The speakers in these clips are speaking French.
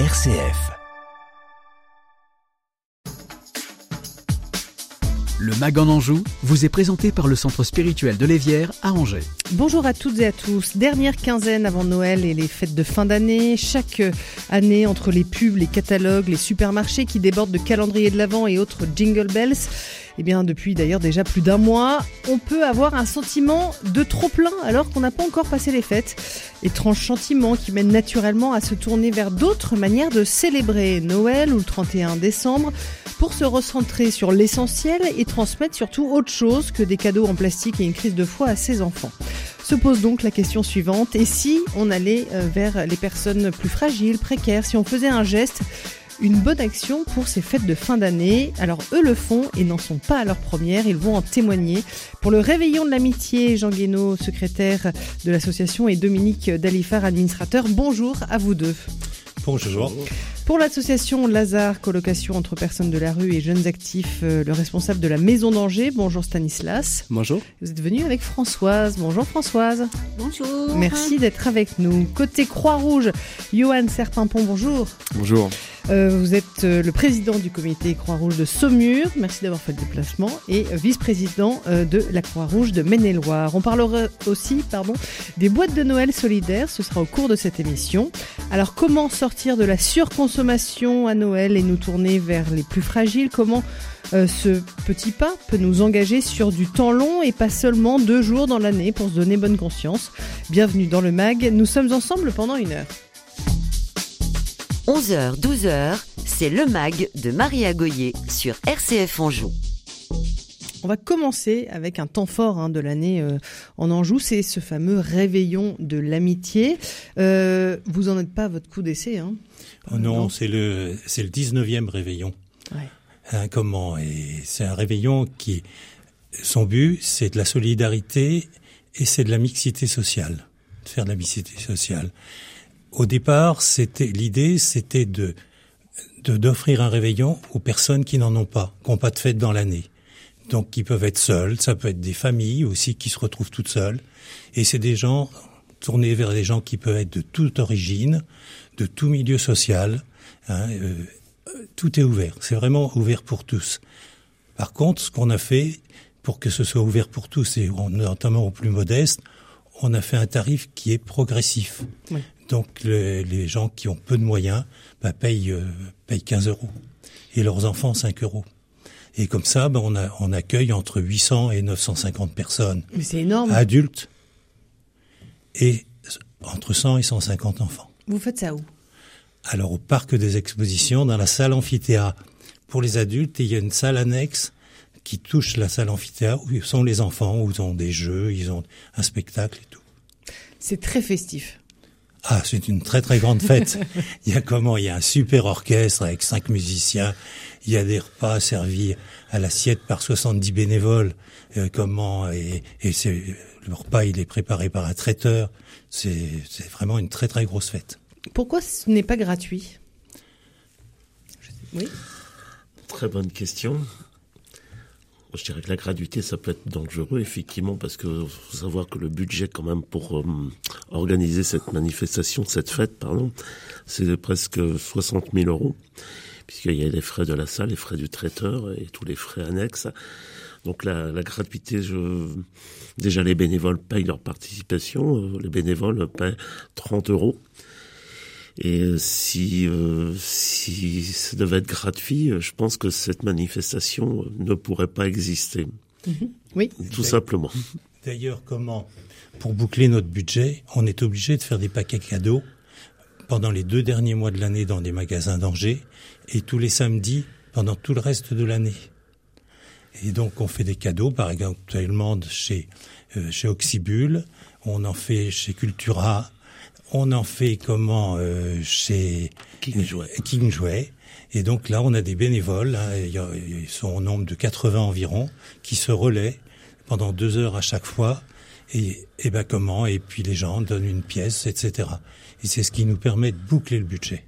RCF. Le Mag en Anjou vous est présenté par le Centre spirituel de l'Évière à Angers. Bonjour à toutes et à tous. Dernière quinzaine avant Noël et les fêtes de fin d'année. Chaque année, entre les pubs, les catalogues, les supermarchés qui débordent de calendriers de l'Avent et autres jingle bells, eh bien, depuis d'ailleurs déjà plus d'un mois, on peut avoir un sentiment de trop plein alors qu'on n'a pas encore passé les fêtes. Étrange sentiment qui mène naturellement à se tourner vers d'autres manières de célébrer Noël ou le 31 décembre pour se recentrer sur l'essentiel et transmettre surtout autre chose que des cadeaux en plastique et une crise de foi à ses enfants. Se pose donc la question suivante, et si on allait euh, vers les personnes plus fragiles, précaires, si on faisait un geste une bonne action pour ces fêtes de fin d'année. Alors eux le font et n'en sont pas à leur première, ils vont en témoigner. Pour le réveillon de l'amitié, Jean Guénaud, secrétaire de l'association, et Dominique Dalifard, administrateur, bonjour à vous deux. Bonjour. Pour l'association Lazare, colocation entre personnes de la rue et jeunes actifs, euh, le responsable de la Maison d'Angers, bonjour Stanislas. Bonjour. Vous êtes venu avec Françoise. Bonjour Françoise. Bonjour. Merci d'être avec nous. Côté Croix-Rouge, Johan Serpimpon, bonjour. Bonjour. Euh, vous êtes euh, le président du comité Croix-Rouge de Saumur. Merci d'avoir fait le déplacement. Et vice-président de la Croix-Rouge de Maine-et-Loire. On parlera aussi pardon, des boîtes de Noël solidaires. Ce sera au cours de cette émission. Alors, comment sortir de la surconsommation à Noël et nous tourner vers les plus fragiles Comment euh, ce petit pas peut nous engager sur du temps long et pas seulement deux jours dans l'année pour se donner bonne conscience Bienvenue dans le MAG. Nous sommes ensemble pendant une heure. 11h, 12h, c'est le MAG de Maria Goyer sur RCF Anjou. On va commencer avec un temps fort hein, de l'année euh, en Anjou, c'est ce fameux réveillon de l'amitié. Euh, vous en êtes pas à votre coup d'essai, hein Oh non, c'est le c'est le 19e réveillon. Ouais. Hein, comment Et c'est un réveillon qui son but, c'est de la solidarité et c'est de la mixité sociale, de faire de la mixité sociale. Au départ, c'était l'idée, c'était de de- d'offrir un réveillon aux personnes qui n'en ont pas, qui n'ont pas de fête dans l'année. Donc, qui peuvent être seules, ça peut être des familles aussi qui se retrouvent toutes seules. Et c'est des gens tournés vers des gens qui peuvent être de toute origine, de tout milieu social. hein, euh, tout est ouvert. C'est vraiment ouvert pour tous. Par contre, ce qu'on a fait pour que ce soit ouvert pour tous et en- notamment aux plus modestes, on a fait un tarif qui est progressif. Oui. Donc le- les gens qui ont peu de moyens bah, payent, euh, payent 15 euros et leurs enfants 5 euros. Et comme ça, bah, on, a, on accueille entre 800 et 950 personnes Mais c'est énorme. adultes et entre 100 et 150 enfants. Vous faites ça où? Alors au parc des expositions, dans la salle amphithéâtre pour les adultes, il y a une salle annexe qui touche la salle amphithéâtre où sont les enfants, où ils ont des jeux, ils ont un spectacle et tout. C'est très festif. Ah, c'est une très très grande fête. il y a comment? Il y a un super orchestre avec cinq musiciens. Il y a des repas servis à l'assiette par 70 bénévoles. Euh, comment? Et, et le repas, il est préparé par un traiteur. C'est vraiment une très très grosse fête. Pourquoi ce n'est pas gratuit? Oui. Très bonne question. Je dirais que la gratuité, ça peut être dangereux, effectivement, parce que faut savoir que le budget, quand même, pour euh, organiser cette manifestation, cette fête, pardon, c'est de presque 60 000 euros, puisqu'il y a les frais de la salle, les frais du traiteur et tous les frais annexes. Donc la, la gratuité, je... déjà les bénévoles payent leur participation, euh, les bénévoles paient 30 euros. Et euh, si, euh, si ça devait être gratuit, je pense que cette manifestation ne pourrait pas exister, Oui. tout simplement. D'ailleurs, comment Pour boucler notre budget, on est obligé de faire des paquets cadeaux pendant les deux derniers mois de l'année dans des magasins d'Angers et tous les samedis pendant tout le reste de l'année. Et donc, on fait des cadeaux, par exemple, actuellement chez, euh, chez Oxybul, on en fait chez Cultura, on en fait comment euh, chez King Jouet. King Jouet. Et donc là, on a des bénévoles, hein, ils sont au nombre de 80 environ, qui se relaient pendant deux heures à chaque fois. Et, et ben comment? Et puis les gens donnent une pièce, etc. Et c'est ce qui nous permet de boucler le budget.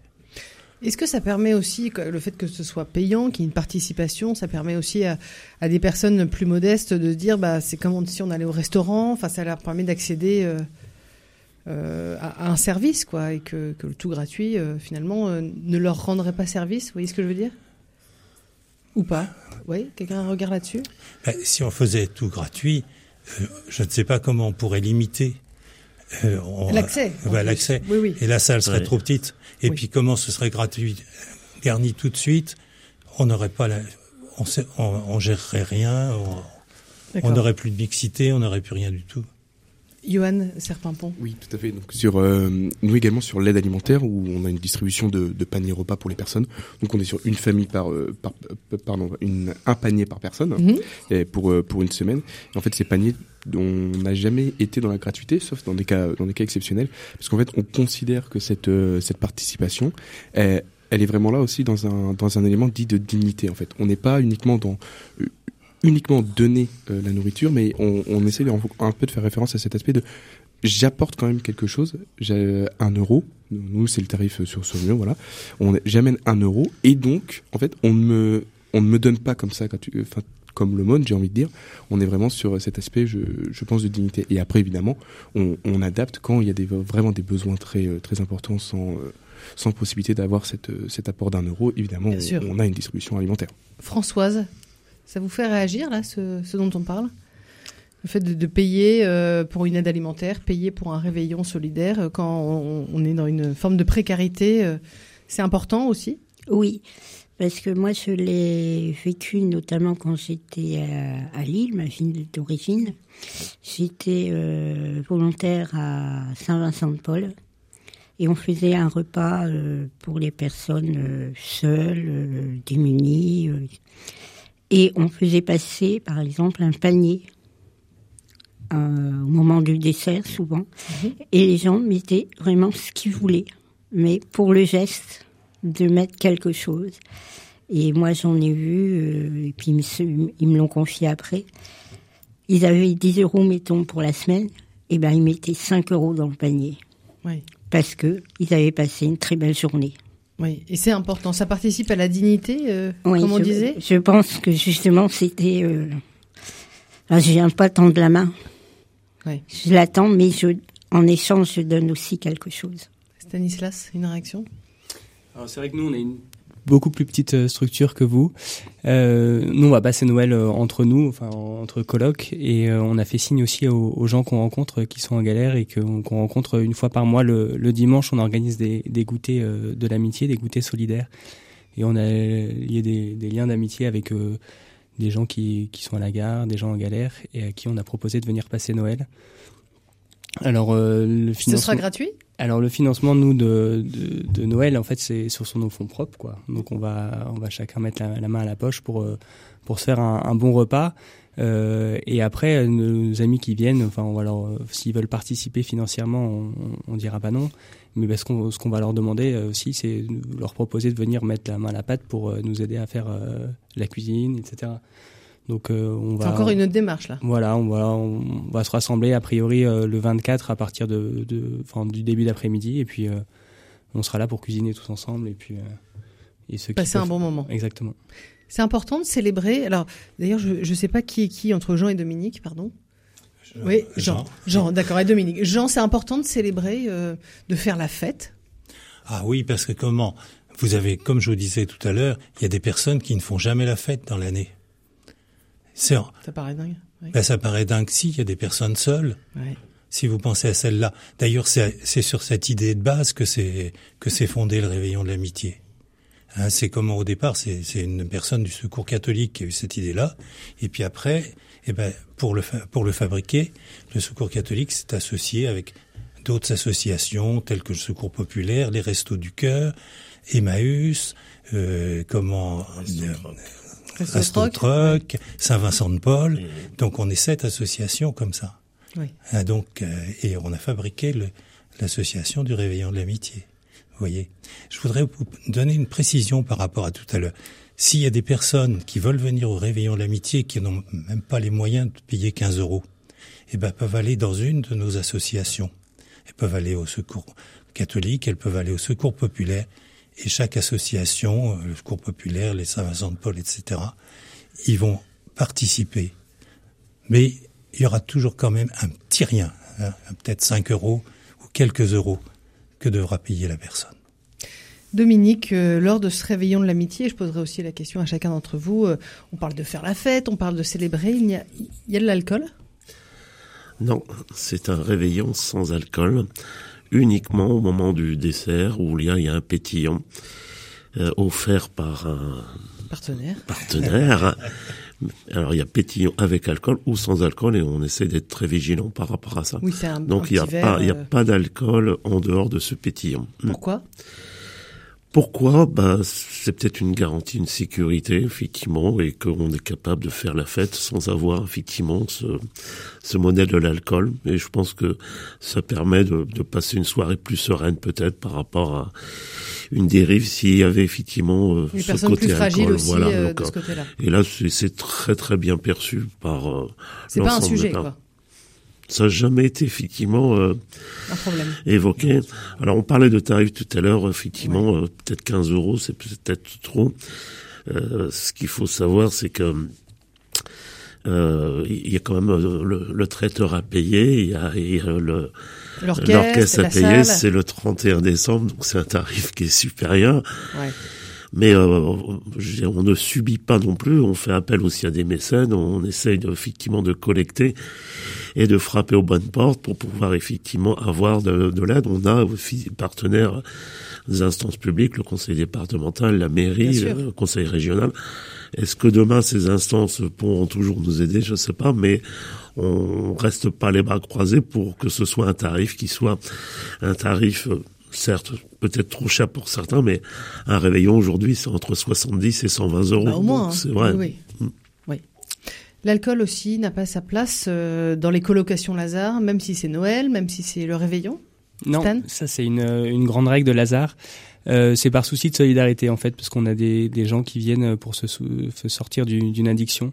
Est-ce que ça permet aussi, le fait que ce soit payant, qu'il y ait une participation, ça permet aussi à, des personnes plus modestes de se dire, bah, c'est comme si on allait au restaurant, enfin, ça leur permet d'accéder euh, euh, à, un service, quoi, et que, le tout gratuit, euh, finalement, ne leur rendrait pas service. Vous voyez ce que je veux dire? Ou pas? Oui, quelqu'un regarde là-dessus? Ben, Si on faisait tout gratuit, je ne sais pas comment on pourrait limiter l'accès. l'accès. Oui, oui. Et la salle serait trop petite. Et puis comment ce serait gratuit, garni tout de suite, on n'aurait pas la, on, on, on, gérerait rien, on n'aurait plus de mixité, on n'aurait plus rien du tout. Johan Serpimpon. Oui, tout à fait. Donc sur euh, nous également sur l'aide alimentaire où on a une distribution de, de paniers repas pour les personnes. Donc on est sur une famille par, euh, par euh, pardon, une, un panier par personne mhm. et pour pour une semaine. Et en fait, ces paniers on n'a jamais été dans la gratuité, sauf dans des cas dans des cas exceptionnels, parce qu'en fait, on considère que cette cette participation est, elle est vraiment là aussi dans un dans un élément dit de dignité en fait. On n'est pas uniquement dans uniquement donner euh, la nourriture, mais on, on essaie un peu de faire référence à cet aspect de j'apporte quand même quelque chose, j'ai un euro, nous c'est le tarif sur Sauvignon, voilà, j'amène un euro et donc en fait on ne me on ne me donne pas comme ça quand tu, enfin, comme le monde, j'ai envie de dire. On est vraiment sur cet aspect, je, je pense, de dignité. Et après, évidemment, on, on adapte quand il y a des, vraiment des besoins très, très importants sans, euh, sans possibilité d'avoir cette, cet apport d'un euro. Évidemment, on, on, a une distribution alimentaire. Françoise, ça vous fait réagir, là, ce, ce dont on parle? Le fait de, de payer euh, pour une aide alimentaire, payer pour un réveillon solidaire, euh, quand on, on est dans une forme de précarité, euh, c'est important aussi? Oui, parce que moi, je l'ai vécu notamment quand j'étais à, à, Lille, ma ville d'origine. J'étais euh, volontaire à Saint-Vincent-de-Paul. Et on faisait un repas euh, pour les personnes euh, seules, démunies. Et on faisait passer, par exemple, un panier euh, au moment du dessert, souvent. Mhm. Et les gens mettaient vraiment ce qu'ils voulaient. Mais pour le geste de mettre quelque chose. Et moi, j'en ai vu, euh, et puis ils me, l'ont confié après. Ils avaient 10 euros, mettons, pour la semaine. Et ben, ils mettaient 5 euros dans le panier. Oui. Parce que ils avaient passé une très belle journée. Oui, et c'est important. Ça participe à la dignité, euh, comme on disait? Je pense que justement, c'était. Euh... Là, je viens pas tendre la main. Oui. Je l'attends, mais je, en échange, je donne aussi quelque chose. Stanislas, une réaction? Alors c'est vrai que nous, on est une beaucoup plus petite euh, structure que vous. Euh, nous, on va passer Noël euh, entre nous, enfin entre colocs, et on a fait signe aussi aux, gens qu'on rencontre qui sont en galère et qu'on rencontre une fois par mois le, dimanche. On organise des, goûters de l'amitié, des goûters solidaires, et on a lié des, liens d'amitié avec des gens qui sont à la gare, des gens en galère, et à qui on a proposé de venir passer Noël. Alors, le financement... Ce sera gratuit? Alors le financement nous de, de, de Noël en fait c'est sur son fonds propres quoi. Donc on va on va chacun mettre la, main à la poche pour euh, pour se faire un, un bon repas. Euh, et après nos amis qui viennent, enfin on va leur s'ils veulent participer financièrement, on, on dira pas non. Mais parce qu'on ce qu'on va leur demander euh, aussi c'est leur proposer de venir mettre la main à la pâte pour euh, nous aider à faire la cuisine, etc. Donc euh, on va. C'est encore une autre démarche là. Voilà, on va on va se rassembler a priori euh, le 24 à partir de, du début d'après-midi et puis euh, on sera là pour cuisiner tous ensemble et puis et ceux passer un bon moment. Exactement. C'est important de célébrer. Alors d'ailleurs je je sais pas qui est qui entre Jean et Dominique, pardon. oui, Jean. Jean, d'accord, et Dominique. Jean, c'est important de célébrer, de faire la fête. Ah oui, parce que comment? Vous avez, comme je vous disais tout à l'heure, il y a des personnes qui ne font jamais la fête dans l'année. Ça paraît dingue. Ben, ça paraît dingue si, il y a des personnes seules. Si vous pensez à celle-là. D'ailleurs, c'est sur cette idée de base que c'est que c'est fondé le réveillon de l'amitié. Hein, c'est comme au départ, c'est une personne du secours catholique qui a eu cette idée-là. Et puis après, eh ben, pour le pour le fabriquer, le secours catholique s'est associé avec d'autres associations telles que le Secours populaire, les Restos du cœur, Emmaüs, euh, comment Astrotroc, Saint-Vincent-de-Paul. Donc on est sept associations comme ça. Oui. Ah, donc euh, et on a fabriqué l'association du Réveillon de l'amitié. Vous voyez. Je voudrais vous donner une précision par rapport à tout à l'heure. S'il y a des personnes qui veulent venir au Réveillon de l'amitié qui n'ont même pas les moyens de payer 15 euros, eh ben peuvent aller dans une de nos associations. Elles peuvent aller au Secours catholique, elles peuvent aller au Secours populaire et chaque association, euh, le Secours populaire, les Saint-Vincent de Paul, etc., ils vont participer. Mais il y aura toujours quand même un petit rien, hein, peut-être 5 euros ou quelques euros que devra payer la personne. Dominique, euh, lors de ce réveillon de l'amitié, je poserai aussi la question à chacun d'entre vous. euh, on parle de faire la fête, on parle de célébrer. Il y a, il y a de l'alcool? Non, c'est un réveillon sans alcool, uniquement au moment du dessert où il y a, il y a un pétillant euh, offert par un Partenaire. partenaire. Alors il y a pétillant avec alcool ou sans alcool et on essaie d'être très vigilant par rapport à ça. Oui, un Donc il n'y a petit verre, pas, il y a euh, pas d'alcool en dehors de ce pétillant. Pourquoi? Pourquoi? Bah, C'est peut-être une garantie, une sécurité, effectivement, et qu'on est capable de faire la fête sans avoir, effectivement, ce, ce modèle de l'alcool. Et je pense que ça permet de, de passer une soirée plus sereine, peut-être, par rapport à une dérive, s'il y avait, effectivement, euh, ce côté alcool. aussi Voilà, euh, donc, de ce euh, et là, c'est très, très bien perçu par euh, C'est pas un sujet, quoi. Ça n'a jamais été, effectivement... euh, Un problème. évoqué. Alors on parlait de tarifs tout à l'heure, effectivement, euh, peut-être 15 euros, c'est peut-être trop. Euh, ce qu'il faut savoir, c'est que euh, il y a quand même euh, le, le traiteur à payer, il y a, il y a le L'orchestre, à payer, c'est le 31 décembre, donc c'est un tarif qui est supérieur. Ouais. Mais euh, on ne subit pas non plus, on fait appel aussi à des mécènes, on essaye de, effectivement de collecter et de frapper aux bonnes portes pour pouvoir effectivement avoir de, de l'aide. On a aussi des partenaires des instances publiques, le conseil départemental, la mairie, le conseil régional. Est-ce que demain ces instances pourront toujours nous aider? Je ne sais pas, mais on reste pas les bras croisés pour que ce soit un tarif qui soit un tarif certes peut-être trop cher pour certains, mais un réveillon aujourd'hui c'est entre 70 et 120 euros. Bah, au moins. Donc, hein. c'est vrai. Oui, oui. L'alcool aussi n'a pas sa place euh, dans les colocations Lazare, même si c'est Noël, même si c'est le réveillon. Non, Stan ça c'est une, une grande règle de Lazare. Euh, c'est par souci de solidarité en fait, parce qu'on a des, des gens qui viennent pour se, sortir du- d'une addiction.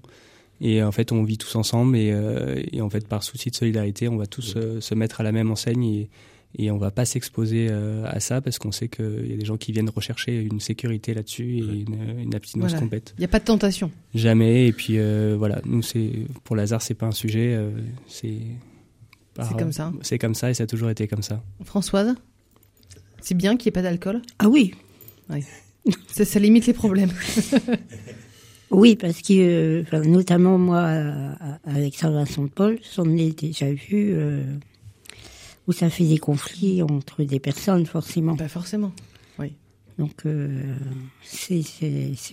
Et en fait, on vit tous ensemble et, euh, et en fait, par souci de solidarité, on va tous euh, se mettre à la même enseigne et, et on va pas s'exposer euh, à ça parce qu'on sait qu'il y a des gens qui viennent rechercher une sécurité là-dessus et une, une abstinence Voilà. complète. Il n'y a pas de tentation. Jamais. Et puis euh, voilà, nous c'est pour Lazare, c'est pas un sujet. euh, c'est comme ça. C'est comme ça et ça a toujours été comme ça. Françoise C'est bien qu'il n'y ait pas d'alcool? Ah oui, ça, ça limite les problèmes. oui, parce que euh, notamment moi, euh, avec Saint-Vincent de Paul, j'en ai déjà vu euh, où ça fait des conflits entre des personnes, forcément. pas forcément. Donc euh, c'est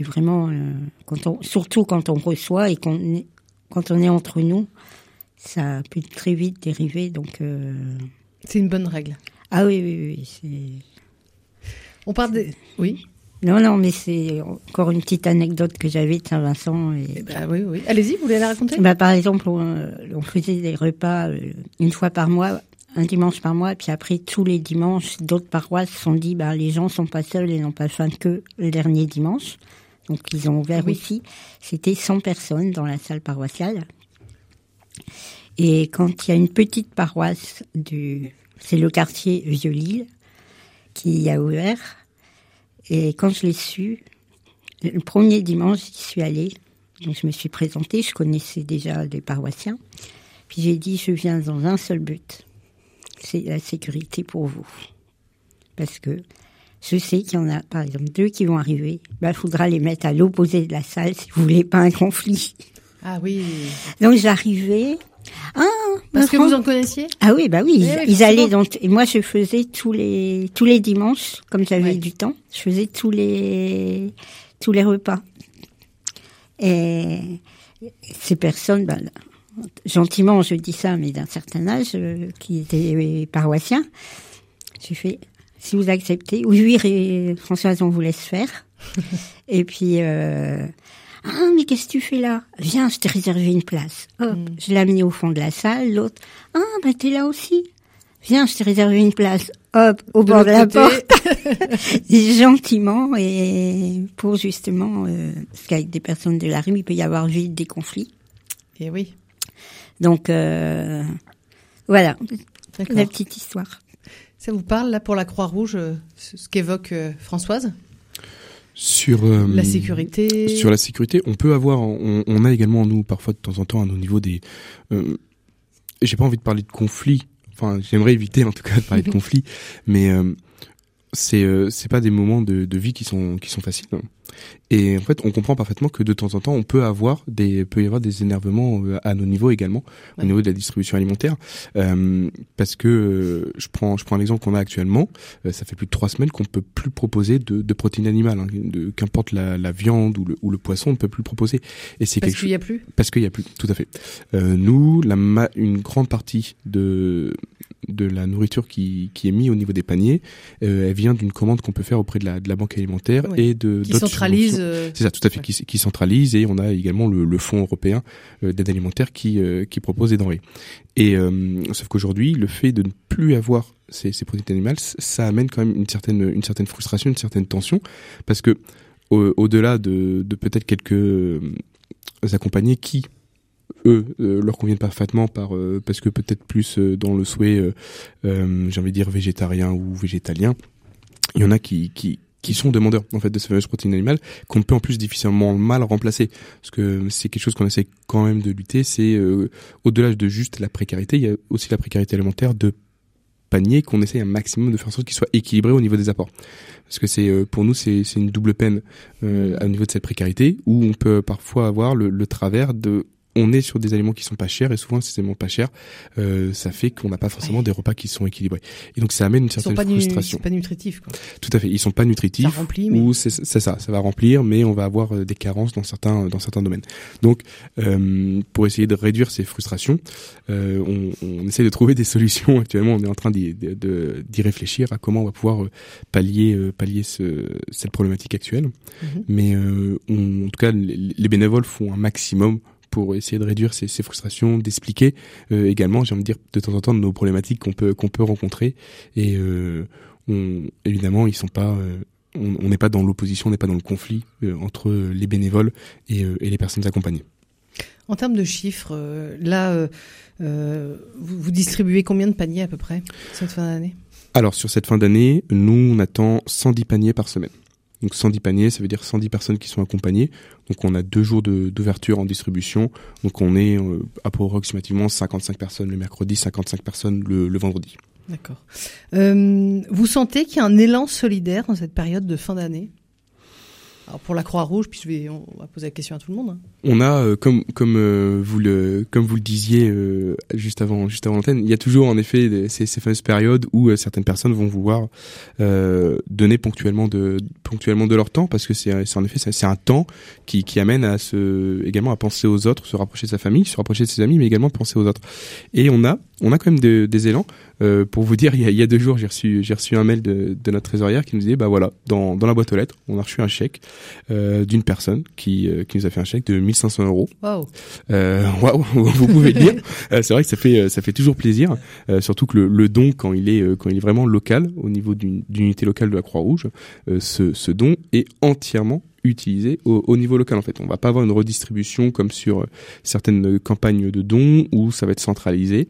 vraiment euh, quand on surtout quand on reçoit et qu'on quand on est entre nous, ça peut très vite dériver. Donc euh, C'est une bonne règle. ah oui oui oui On parle des... Oui non non mais c'est encore une petite anecdote que j'avais de Saint-Vincent et bah, oui, oui. Allez-y, vous voulez la raconter? Bah, par exemple on, on faisait des repas euh, une fois par mois un dimanche par mois, puis après tous les dimanches, d'autres paroisses se sont dit, bah, les gens sont pas seuls et n'ont pas faim que le dernier dimanche. Donc ils ont ouvert Oui. aussi. C'était 100 personnes dans la salle paroissiale. Et quand il y a une petite paroisse du, c'est le quartier Vieux-Lille qui a ouvert. Et quand je l'ai su, le premier dimanche, j'y suis allée. Donc je me suis présentée, je connaissais déjà les paroissiens. Puis j'ai dit, je viens dans un seul but. C'est la sécurité pour vous. Parce que je sais qu'il y en a, par exemple, deux qui vont arriver. Il bah, faudra les mettre à l'opposé de la salle si vous voulez pas un conflit. Ah oui. Donc j'arrivais. Ah, Parce que vous en connaissiez? Ah oui, bah oui, ils, oui, ils forcément. allaient dans et moi je faisais tous les tous les dimanches comme j'avais du temps, je faisais tous les tous les repas. Et ces personnes, bah, gentiment je dis ça, mais d'un certain âge, euh, qui étaient paroissiens, j'ai fait si vous acceptez, oui, oui, Françoise, on vous laisse faire. et puis euh, ah, mais qu'est-ce que tu fais là? Viens, je t'ai réservé une place. Hop, Mm. je l'ai amené au fond de la salle. L'autre, ah, bah t'es là aussi. Viens, je t'ai réservé une place. Hop, au bord de la côté. porte. Gentiment et pour justement, euh, parce qu'avec des personnes de la rue, il peut y avoir vite des conflits. Et Eh oui. Donc euh, voilà, la petite histoire. Ça vous parle, là, pour la Croix-Rouge, euh, ce qu'évoque euh, Françoise? Sur euh, La sécurité Sur la sécurité, on peut avoir, on, on a également nous parfois de temps en temps à nos niveaux des. Euh, J'ai pas envie de parler de conflits. enfin, j'aimerais éviter en tout cas de parler de conflit, mais c'est c'est pas des moments de, de vie qui sont qui sont faciles. Et en fait, on comprend parfaitement que de temps en temps, on peut avoir des, peut y avoir des énervements euh, à nos niveaux également, au niveau de la distribution alimentaire, euh, parce que euh, je prends, je prends l'exemple qu'on a actuellement. Euh, ça fait plus de trois semaines qu'on peut plus proposer de, de protéines animales, hein, de, qu'importe la, la, viande ou le, ou le poisson, on ne peut plus proposer. Et c'est parce qu'il y a plus? Parce qu'il y a plus, tout à fait. nous, la une grande partie de de la nourriture qui, qui est mise au niveau des paniers, elle vient d'une commande qu'on peut faire auprès de la, de la banque alimentaire et de d'autres euh, c'est ça, tout à fait, qui, qui, centralise et on a également le, le fonds européen euh, d'aide alimentaire qui, euh, qui propose des denrées. Et sauf qu'aujourd'hui, le fait de ne plus avoir ces, ces produits animaux, ça amène quand même une certaine, une certaine frustration, une certaine tension, parce que au-delà de, de peut-être quelques accompagnés qui eux leur conviennent parfaitement par parce que peut-être plus dans le souhait j'ai envie de dire végétarien ou végétalien il y en a qui qui qui sont demandeurs en fait de ces fameuses protéines animales qu'on peut en plus difficilement mal remplacer. Parce que c'est quelque chose qu'on essaie quand même de lutter c'est euh, au-delà de juste la précarité il y a aussi la précarité alimentaire de panier qu'on essaye un maximum de faire en sorte qu'il soit équilibré au niveau des apports. Parce que c'est euh, pour nous c'est une double peine euh, au niveau de cette précarité où on peut parfois avoir le, le travers de on est sur des aliments qui sont pas chers et souvent ces aliments pas chers, euh, ça fait qu'on n'a pas forcément des repas qui sont équilibrés. Et donc ça amène une certaine frustration. Ils pas nutritifs. Quoi. Tout à fait, ils sont pas nutritifs. Ça remplit, mais... Ou c'est ça, ça va remplir, mais on va avoir euh, des carences dans certains dans certains domaines. Donc euh, pour essayer de réduire ces frustrations, euh, on, on essaie de trouver des solutions. Actuellement, on est en train d'y d'y réfléchir à comment on va pouvoir euh, pallier euh, pallier ce, cette problématique actuelle. Mm-hmm. Mais on, en tout cas, les bénévoles font un maximum pour essayer de réduire ces, ces frustrations, d'expliquer euh, également, j'ai envie de dire de temps en temps nos problématiques qu'on peut qu'on peut rencontrer et euh, on, évidemment ils sont pas euh, on n'est pas dans l'opposition, on n'est pas dans le conflit entre les bénévoles et, et, les personnes accompagnées. En termes de chiffres, là, vous, vous, distribuez combien de paniers à peu près cette fin d'année? Alors sur cette fin d'année, nous on attend 110 paniers par semaine. Donc 110 paniers, ça veut dire 110 personnes qui sont accompagnées. Donc on a deux jours d'ouverture en distribution. Donc on est euh, approximativement 55 personnes le mercredi, 55 personnes le, vendredi. D'accord. Euh, vous sentez qu'il y a un élan solidaire dans cette période de fin d'année? Pour la Croix-Rouge, puis je vais, on va poser la question à tout le monde. Hein. On a, euh, comme comme euh, vous le comme vous le disiez euh, juste avant juste avant l'antenne, il y a toujours en effet ces, fameuses périodes où certaines personnes vont vouloir donner ponctuellement de ponctuellement de leur temps parce que c'est en effet c'est un temps qui amène à également à penser aux autres, se rapprocher de sa famille, se rapprocher de ses amis, mais également penser aux autres. Et on a on a quand même des élans. Pour vous dire, il y, a, deux jours, j'ai reçu, reçu un mail de, de, notre trésorière qui nous disait, bah voilà, dans, dans la boîte aux lettres, on a reçu un chèque euh, d'une personne qui, euh, qui nous a fait un chèque de 1500 euros. Waouh euh, wow, Vous pouvez le dire. Euh, c'est vrai que ça fait, ça fait toujours plaisir, surtout que le, le, don, quand il est, quand il est vraiment local, au niveau d'une unité locale de la Croix-Rouge, ce, ce don est entièrement utilisé au, au, niveau local en fait. On va pas avoir une redistribution comme sur certaines campagnes de dons où ça va être centralisé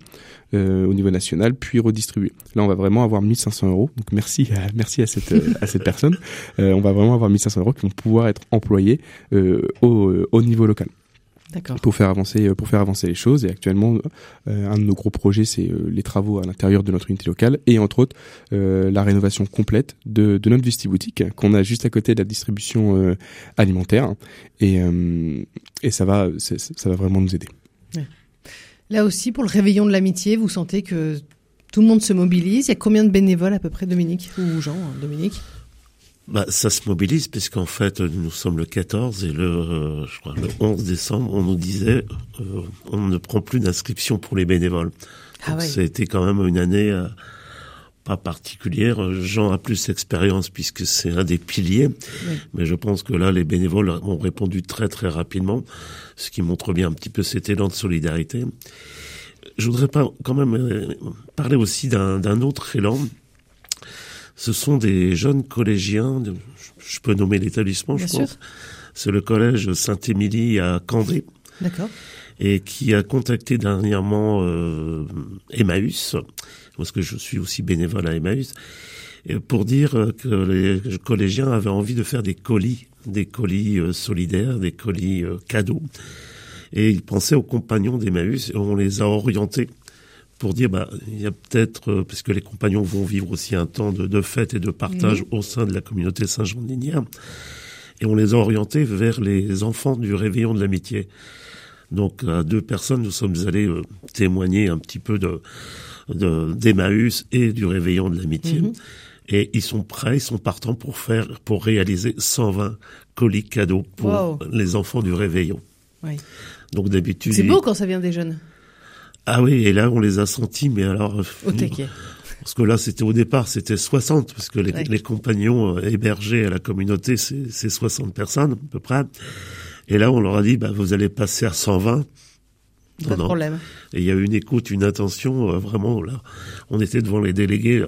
euh, au niveau national, puis redistribué. Là, on va vraiment avoir 1500 euros. Donc merci à, merci à cette à cette personne. Euh, on va vraiment avoir 1500 euros qui vont pouvoir être employés euh, au, au niveau local pour faire avancer pour faire avancer les choses. Et actuellement euh, un de nos gros projets c'est euh, les travaux à l'intérieur de notre unité locale et entre autres euh, la rénovation complète de, de notre boutique qu'on a juste à côté de la distribution alimentaire. Et et ça va ça va vraiment nous aider. Là aussi pour le réveillon de l'amitié, vous sentez que tout le monde se mobilise, il y a combien de bénévoles à peu près Dominique ou Jean Dominique? Bah, ça se mobilise puisqu'en fait nous sommes le 14 et le euh, je crois le 11 décembre on nous disait euh, on ne prend plus d'inscription pour les bénévoles. Ah Donc, Ça a été quand même une année euh, pas particulière. Jean a plus d'expérience puisque c'est un des piliers, mais je pense que là les bénévoles ont répondu très très rapidement, ce qui montre bien un petit peu cet élan de solidarité. Je voudrais pas quand même parler aussi d'un autre élan ce sont des jeunes collégiens, je peux nommer l'établissement, je pense. C'est le collège Saint-Émilie à Candé. D'accord. Et qui a contacté dernièrement euh, Emmaüs, parce que je suis aussi bénévole à Emmaüs, pour dire que les collégiens avaient envie de faire des colis, des colis euh, solidaires, des colis euh, cadeaux. Et ils pensaient aux compagnons d'Emmaüs et on les a orientés pour dire, bah, il y a peut-être, euh, parce que les compagnons vont vivre aussi un temps de, de fête et de partage au sein de la communauté Saint-Jean-de-Linière. Et on les a orientés vers les enfants du réveillon de l'amitié. Donc, à deux personnes, nous sommes allés euh, témoigner un petit peu de, de d'Emmaüs et du réveillon de l'amitié. Mhm. Et ils sont prêts, ils sont partants pour faire, pour réaliser 120 colis cadeaux pour Wow. les enfants du réveillon. Oui. Donc d'habitude. C'est beau quand ça vient des jeunes. Ah oui, et là on les a sentis, mais alors. euh, Au taquet. Parce que là, c'était au départ, c'était 60, parce que les, Ouais. les compagnons euh, hébergés à la communauté, c'est c'est 60 personnes à peu près. Et là, on leur a dit, bah, vous allez passer à 120. Pas de problème. Et il y a eu une écoute, une attention, euh, vraiment, là, on était devant les délégués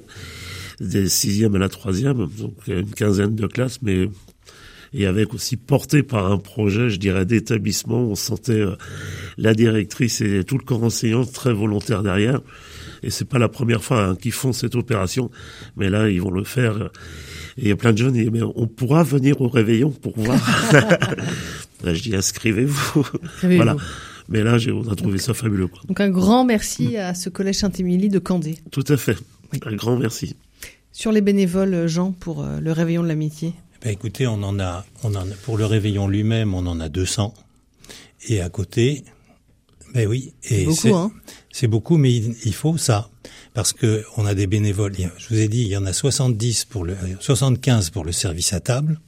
des sixièmes à la troisième, donc une quinzaine de classes, mais et avec aussi porté par un projet, je dirais, d'établissement, on sentait euh, la directrice et tout le corps enseignant très volontaire derrière. Et c'est pas la première fois hein, qu'ils font cette opération, mais là ils vont le faire. euh, Et il y a plein de jeunes mais on pourra venir au réveillon pour voir. là, je dis inscrivez-vous. Savez-vous. voilà. Mais là, on a trouvé ça fabuleux. Quoi. Donc un grand merci à ce collège Saint-Émilie de Candé. Tout à fait. Un grand merci. Sur les bénévoles, Jean, pour euh, le réveillon de l'amitié. Ben écoutez, on en a, on en a, pour le réveillon lui-même, on en a 200. Et à côté, ben oui, et beaucoup, c'est hein. c'est beaucoup, mais il, il faut ça parce que on a des bénévoles. Je vous ai dit, il y en a 70 pour le, 75 pour le service à table,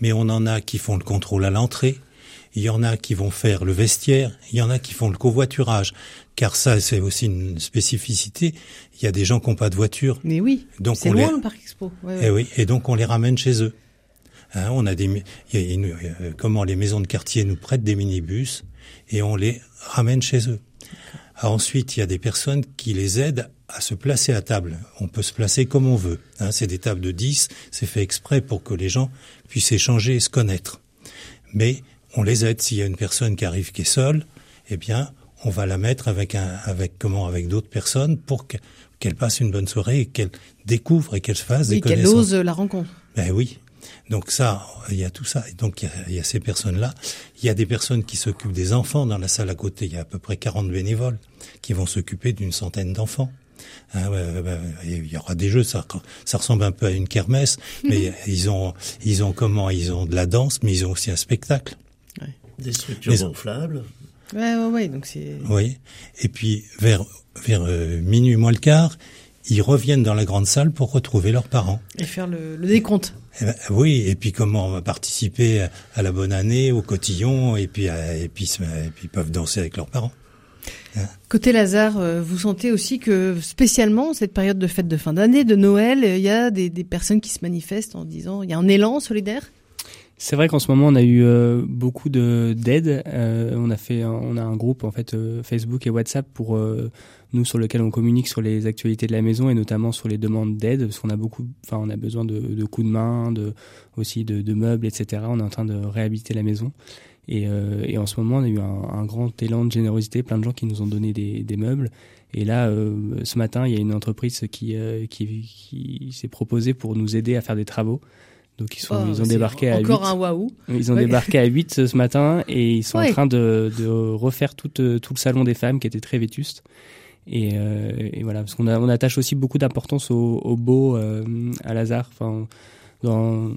mais on en a qui font le contrôle à l'entrée. Il y en a qui vont faire le vestiaire, il y en a qui font le covoiturage, car ça c'est aussi une spécificité. Il y a des gens qui n'ont pas de voiture, Mais oui, Donc, c'est loin les- le Parc Expo. Ouais, ouais. eh oui, et donc on les ramène chez eux. Hein, on a des, y a euh, comment les maisons de quartier nous prêtent des minibus et on les ramène chez eux. Ah, ensuite, il y a des personnes qui les aident à se placer à table. On peut se placer comme on veut. Hein, c'est des tables de 10, c'est fait exprès pour que les gens puissent échanger et se connaître. Mais on les aide. S'il y a une personne qui arrive qui est seule, eh bien, on va la mettre avec un, avec comment, avec d'autres personnes pour que- qu'elle passe une bonne soirée et qu'elle découvre et qu'elle se fasse Oui, des qu'elle connaissances. ose la rencontre. Ben oui. Donc ça, il y a tout ça. Et donc il y a, il y a ces personnes-là. Il y a des personnes qui s'occupent des enfants dans la salle à côté. Il y a à peu près 40 bénévoles qui vont s'occuper d'une centaine d'enfants. Hein, ouais, ouais, ouais, il y aura des jeux, ça, ça ressemble un peu à une kermesse, mais ils ont, ils ont comment? Ils ont de la danse, mais ils ont aussi un spectacle. Des structures Les- gonflables. Ouais, ouais, ouais. Donc c'est. Oui. Et puis vers vers euh, minuit moins le quart, ils reviennent dans la grande salle pour retrouver leurs parents. Et faire le, le décompte. Eh ben, oui, et puis comment on va participer à la bonne année, au cotillon, et puis à- et puis se- et puis ils peuvent danser avec leurs parents. Côté Lazare, euh, vous sentez aussi que spécialement cette période de fête de fin d'année, de Noël, euh, il y a des, des personnes qui se manifestent en disant il y a un élan solidaire? C'est vrai qu'en ce moment on a eu euh, beaucoup de d'aide. Euh, on a fait, un- on a un groupe en fait euh, Facebook et WhatsApp pour euh, nous sur lequel on communique sur les actualités de la maison et notamment sur les demandes d'aide parce qu'on a beaucoup, enfin on a besoin de, de coups de main, de aussi de, de meubles, etc. On est en train de réhabiliter la maison et, euh, et en ce moment on a eu un, un grand élan de générosité, plein de gens qui nous ont donné des, des meubles. Et là, euh, ce matin, il y a une entreprise qui euh, qui, qui s'est proposée pour nous aider à faire des travaux. Donc ils sont, Oh, ils ont débarqué à 8. Encore un waouh. Ils ont Ouais. débarqué à 8 ce, matin et ils sont Ouais. en train de, de refaire tout, tout le salon des femmes qui était très vétuste. Et, euh, et voilà, parce qu'on on attache aussi beaucoup d'importance au, au beau euh, à Lazare, enfin, dans,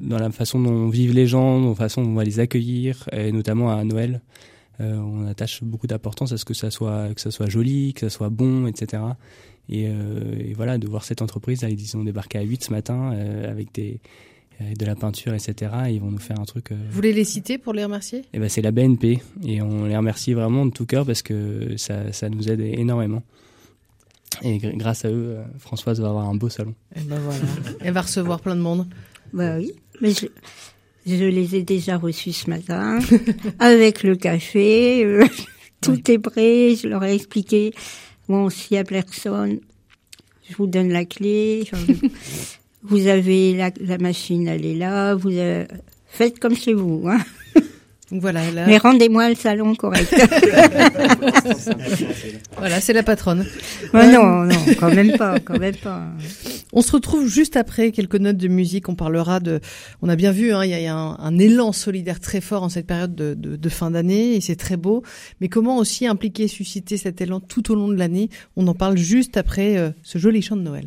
dans la façon dont vivent les gens, dans la façon dont on va les accueillir, et notamment à Noël. Euh, on attache beaucoup d'importance à ce que ça soit que ça soit joli, que ça soit bon, etc. Et, voilà, de voir cette entreprise, là, ils ont débarqué à 8 ce matin avec des avec de la peinture, etc. Et ils vont nous faire un truc. euh, Vous voulez les citer pour les remercier? Eh ben, c'est la BNP et on les remercie vraiment de tout cœur parce que ça, ça nous aide énormément. Et gr- grâce à eux, euh, Françoise va avoir un beau salon. Et ben voilà. Elle va recevoir plein de monde. Bah oui, mais je, je les ai déjà reçus ce matin, avec le café, euh, tout est prêt, je leur ai expliqué, bon, s'il y a personne, je vous donne la clé, vous avez la, la machine, elle est là, vous euh, faites comme chez vous. Hein. voilà. Mais rendez-moi le salon correct. voilà, c'est la patronne. non, non, quand même pas, quand même pas. On se retrouve juste après quelques notes de musique. On parlera de. On a bien vu, hein, il y a, un, élan solidaire très fort en cette période de, de fin d'année et c'est très beau. Mais comment aussi impliquer, susciter cet élan tout au long de l'année? On en parle juste après euh, ce joli chant de Noël.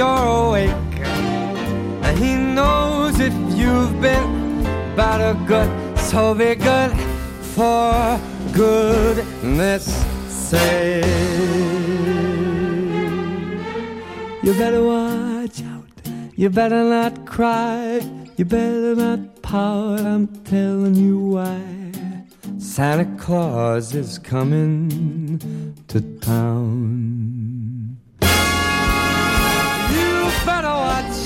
You're awake. And he knows if you've been bad or good, so be good for goodness sake. You better watch out, you better not cry, you better not pout, I'm telling you why. Santa Claus is coming to town.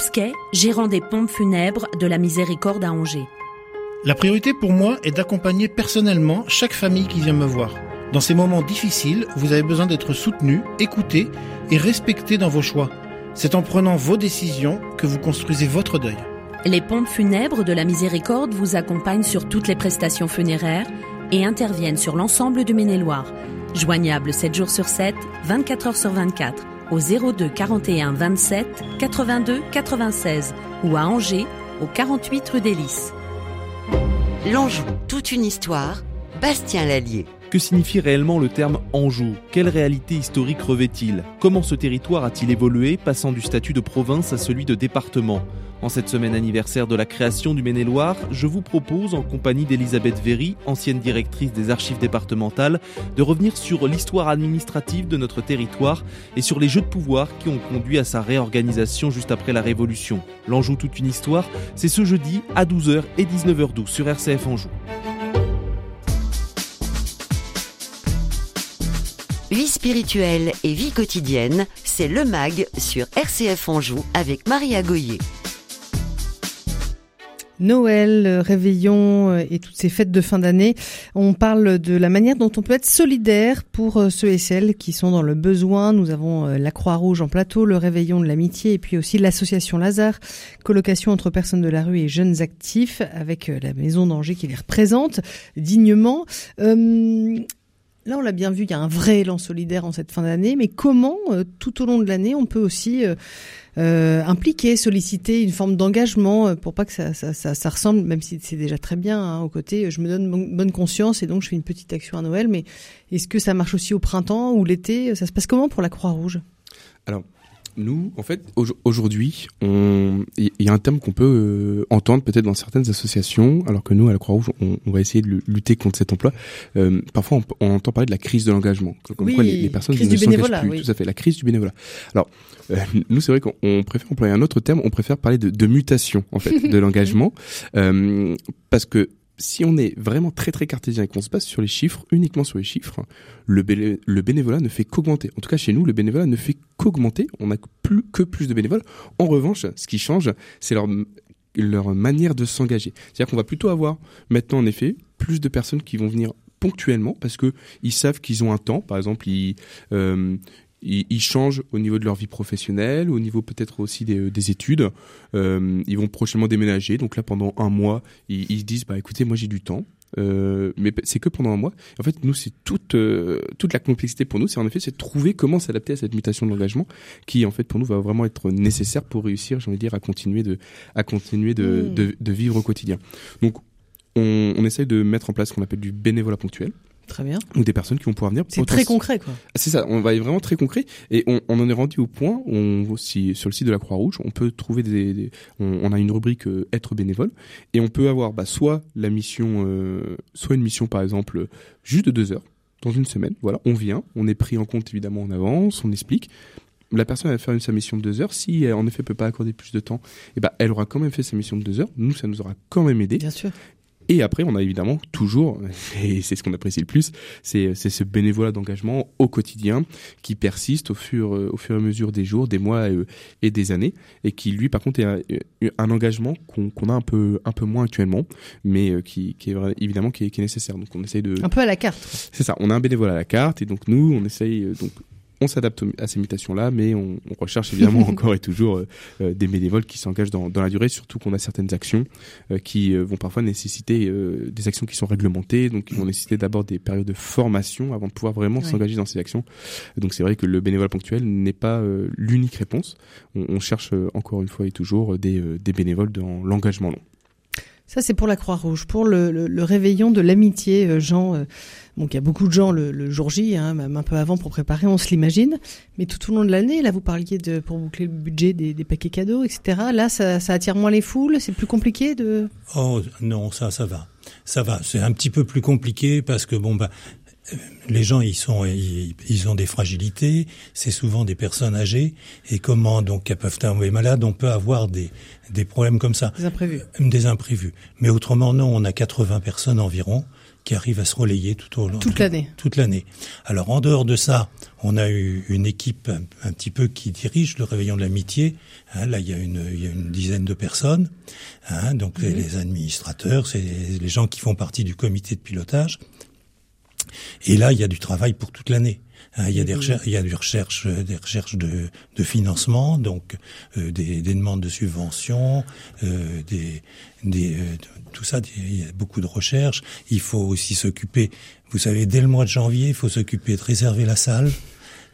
Bousquet, gérant des pompes funèbres de la Miséricorde à Angers. La priorité pour moi est d'accompagner personnellement chaque famille qui vient me voir. Dans ces moments difficiles, vous avez besoin d'être soutenu, écouté et respecté dans vos choix. C'est en prenant vos décisions que vous construisez votre deuil. Les pompes funèbres de la Miséricorde vous accompagnent sur toutes les prestations funéraires et interviennent sur l'ensemble du Maine-et-Loire. Joignable 7 jours sur 7, 24 heures sur 24 au 02 41 27 82 96 ou à Angers au 48 rue des Lys. L'Anjou, toute une histoire, Bastien Lallier. Que signifie réellement le terme Anjou? Quelle réalité historique revêt-il? Comment ce territoire a-t-il évolué, passant du statut de province à celui de département? En cette semaine anniversaire de la création du Maine-et-Loire, je vous propose, en compagnie d'Elisabeth Véry, ancienne directrice des archives départementales, de revenir sur l'histoire administrative de notre territoire et sur les jeux de pouvoir qui ont conduit à sa réorganisation juste après la Révolution. L'Anjou toute une histoire, c'est ce jeudi à 12h et 19h12 sur RCF Anjou. Vie spirituelle et vie quotidienne, c'est le MAG sur RCF Anjou avec Maria Goyer. Noël, réveillon euh, et toutes ces fêtes de fin d'année. On parle de la manière dont on peut être solidaire pour euh, ceux et celles qui sont dans le besoin. Nous avons euh, la Croix-Rouge en plateau, le réveillon de l'amitié et puis aussi l'association Lazare, colocation entre personnes de la rue et jeunes actifs avec la maison d'Angers qui les représente dignement. Là, on l'a bien vu, il y a un vrai élan solidaire en cette fin d'année, mais comment, euh, tout au long de l'année, on peut aussi euh, euh, impliquer, solliciter une forme d'engagement pour pas que ça, ressemble, même si c'est déjà très bien hein, au côté, je me donne bon- bonne conscience et donc je fais une petite action à Noël, mais est-ce que ça marche aussi au printemps ou l'été Ça se passe comment pour la Croix-Rouge? Nous, en fait, au- aujourd'hui, il y a un terme qu'on peut euh, entendre peut-être dans certaines associations, alors que nous, à la Croix-Rouge, on, on va essayer de lu- lutter contre cet emploi. Euh, parfois, on, on entend parler de la crise de l'engagement, comme Oui, quoi les, les personnes crise ne s'engagent plus. oui. Tout à fait, la crise du bénévolat. Alors, euh, nous, c'est vrai qu'on on préfère employer un autre terme, on préfère parler de, de mutation, en fait, de l'engagement, euh, parce que si on est vraiment très très cartésien et qu'on se base sur les chiffres, uniquement sur les chiffres, le, béné- le bénévolat ne fait qu'augmenter. En tout cas, chez nous, le bénévolat ne fait qu'augmenter. On n'a plus que plus de bénévoles. En revanche, ce qui change, c'est leur manière de s'engager. C'est-à-dire qu'on va plutôt avoir maintenant en effet plus de personnes qui vont venir ponctuellement parce que ils savent qu'ils ont un temps. Par exemple, ils euh, ils, ils changent au niveau de leur vie professionnelle, au niveau peut-être aussi des, des études. Euh, ils vont prochainement déménager, donc là pendant un mois, ils, ils se disent bah écoutez, moi j'ai du temps. Euh, mais c'est que pendant un mois. En fait, nous, c'est toute euh, toute la complexité pour nous. C'est en effet, c'est de trouver comment s'adapter à cette mutation de l'engagement, qui en fait pour nous va vraiment être nécessaire pour réussir, j'ai envie de dire, à continuer de à continuer de, Mm. de, de vivre au quotidien. Donc, on, on essaye de mettre en place ce qu'on appelle du bénévolat ponctuel. Très bien. Donc des personnes qui vont pouvoir venir. C'est très concret, quoi. C'est ça, on va être vraiment très concret et on, on en est rendu au point où on, sur le site de la Croix-Rouge, on peut trouver des, des- on, on a une rubrique euh, être bénévole et on peut avoir bah, soit la mission, euh, soit une mission par exemple juste de deux heures dans une semaine. Voilà, on vient, on est pris en compte évidemment en avance, on explique. La personne va faire une, sa mission de deux heures. Si elle, en effet peut pas accorder plus de temps, et ben elle aura quand même fait sa mission de deux heures. Nous, ça nous aura quand même aidé. Bien sûr. Et après, on a évidemment toujours, et c'est ce qu'on apprécie le plus, c'est ce bénévolat d'engagement au quotidien qui persiste au fur, au fur et à mesure des jours, des mois euh, et des années, et qui lui, par contre, est un, un engagement qu'on a un peu, un peu moins actuellement, mais euh, qui, qui est évidemment qui est, qui est nécessaire. Donc, on essaye de. Un peu à la carte. C'est ça. On a un bénévolat à la carte, et donc nous, on essaye euh, donc. On s'adapte à ces mutations-là, mais on, on recherche évidemment encore et toujours euh, euh, des bénévoles qui s'engagent dans, dans la durée, surtout qu'on a certaines actions euh, qui vont parfois nécessiter euh, des actions qui sont réglementées, donc qui vont nécessiter d'abord des périodes de formation avant de pouvoir vraiment Ouais. s'engager dans ces actions. Donc c'est vrai que le bénévolat ponctuel n'est pas l'unique réponse. On, on cherche encore une fois et toujours des, des bénévoles dans l'engagement long. Ça, c'est pour la Croix-Rouge. Pour le, réveillon de l'amitié, euh, Jean, euh, donc il y a beaucoup de gens le, jour J, hein, même un peu avant pour préparer, on se l'imagine. Mais tout au long de l'année, là, vous parliez de pour boucler le budget des, paquets cadeaux, etc. Là, ça, ça attire moins les foules. C'est plus compliqué de. Oh non, ça, ça va, ça va. C'est un petit peu plus compliqué parce que bon bah les gens ils sont ils, ils ont des fragilités, c'est souvent des personnes âgées et comment donc elles peuvent tomber malades, on peut avoir des des problèmes comme ça, Des imprévus. des imprévus. Mais autrement non, on a 80 personnes environ qui arrivent à se relayer tout au long Toute l'année. toute l'année. Alors en dehors de ça, on a eu une équipe un, un petit peu qui dirige le réveillon de l'amitié. Hein, là, il y a une, il y a une dizaine de personnes. Hein, donc les, les administrateurs, c'est les gens qui font partie du comité de pilotage. Et là, il y a du travail pour toute l'année. Hein, il y a des recherches, il y a des recherches, euh, des recherches de, de financement, donc euh, des, des demandes de subventions, euh, des, des, euh, tout ça. il y a beaucoup de recherches. Il faut aussi s'occuper. Vous savez, dès le mois de janvier, il faut s'occuper de réserver la salle,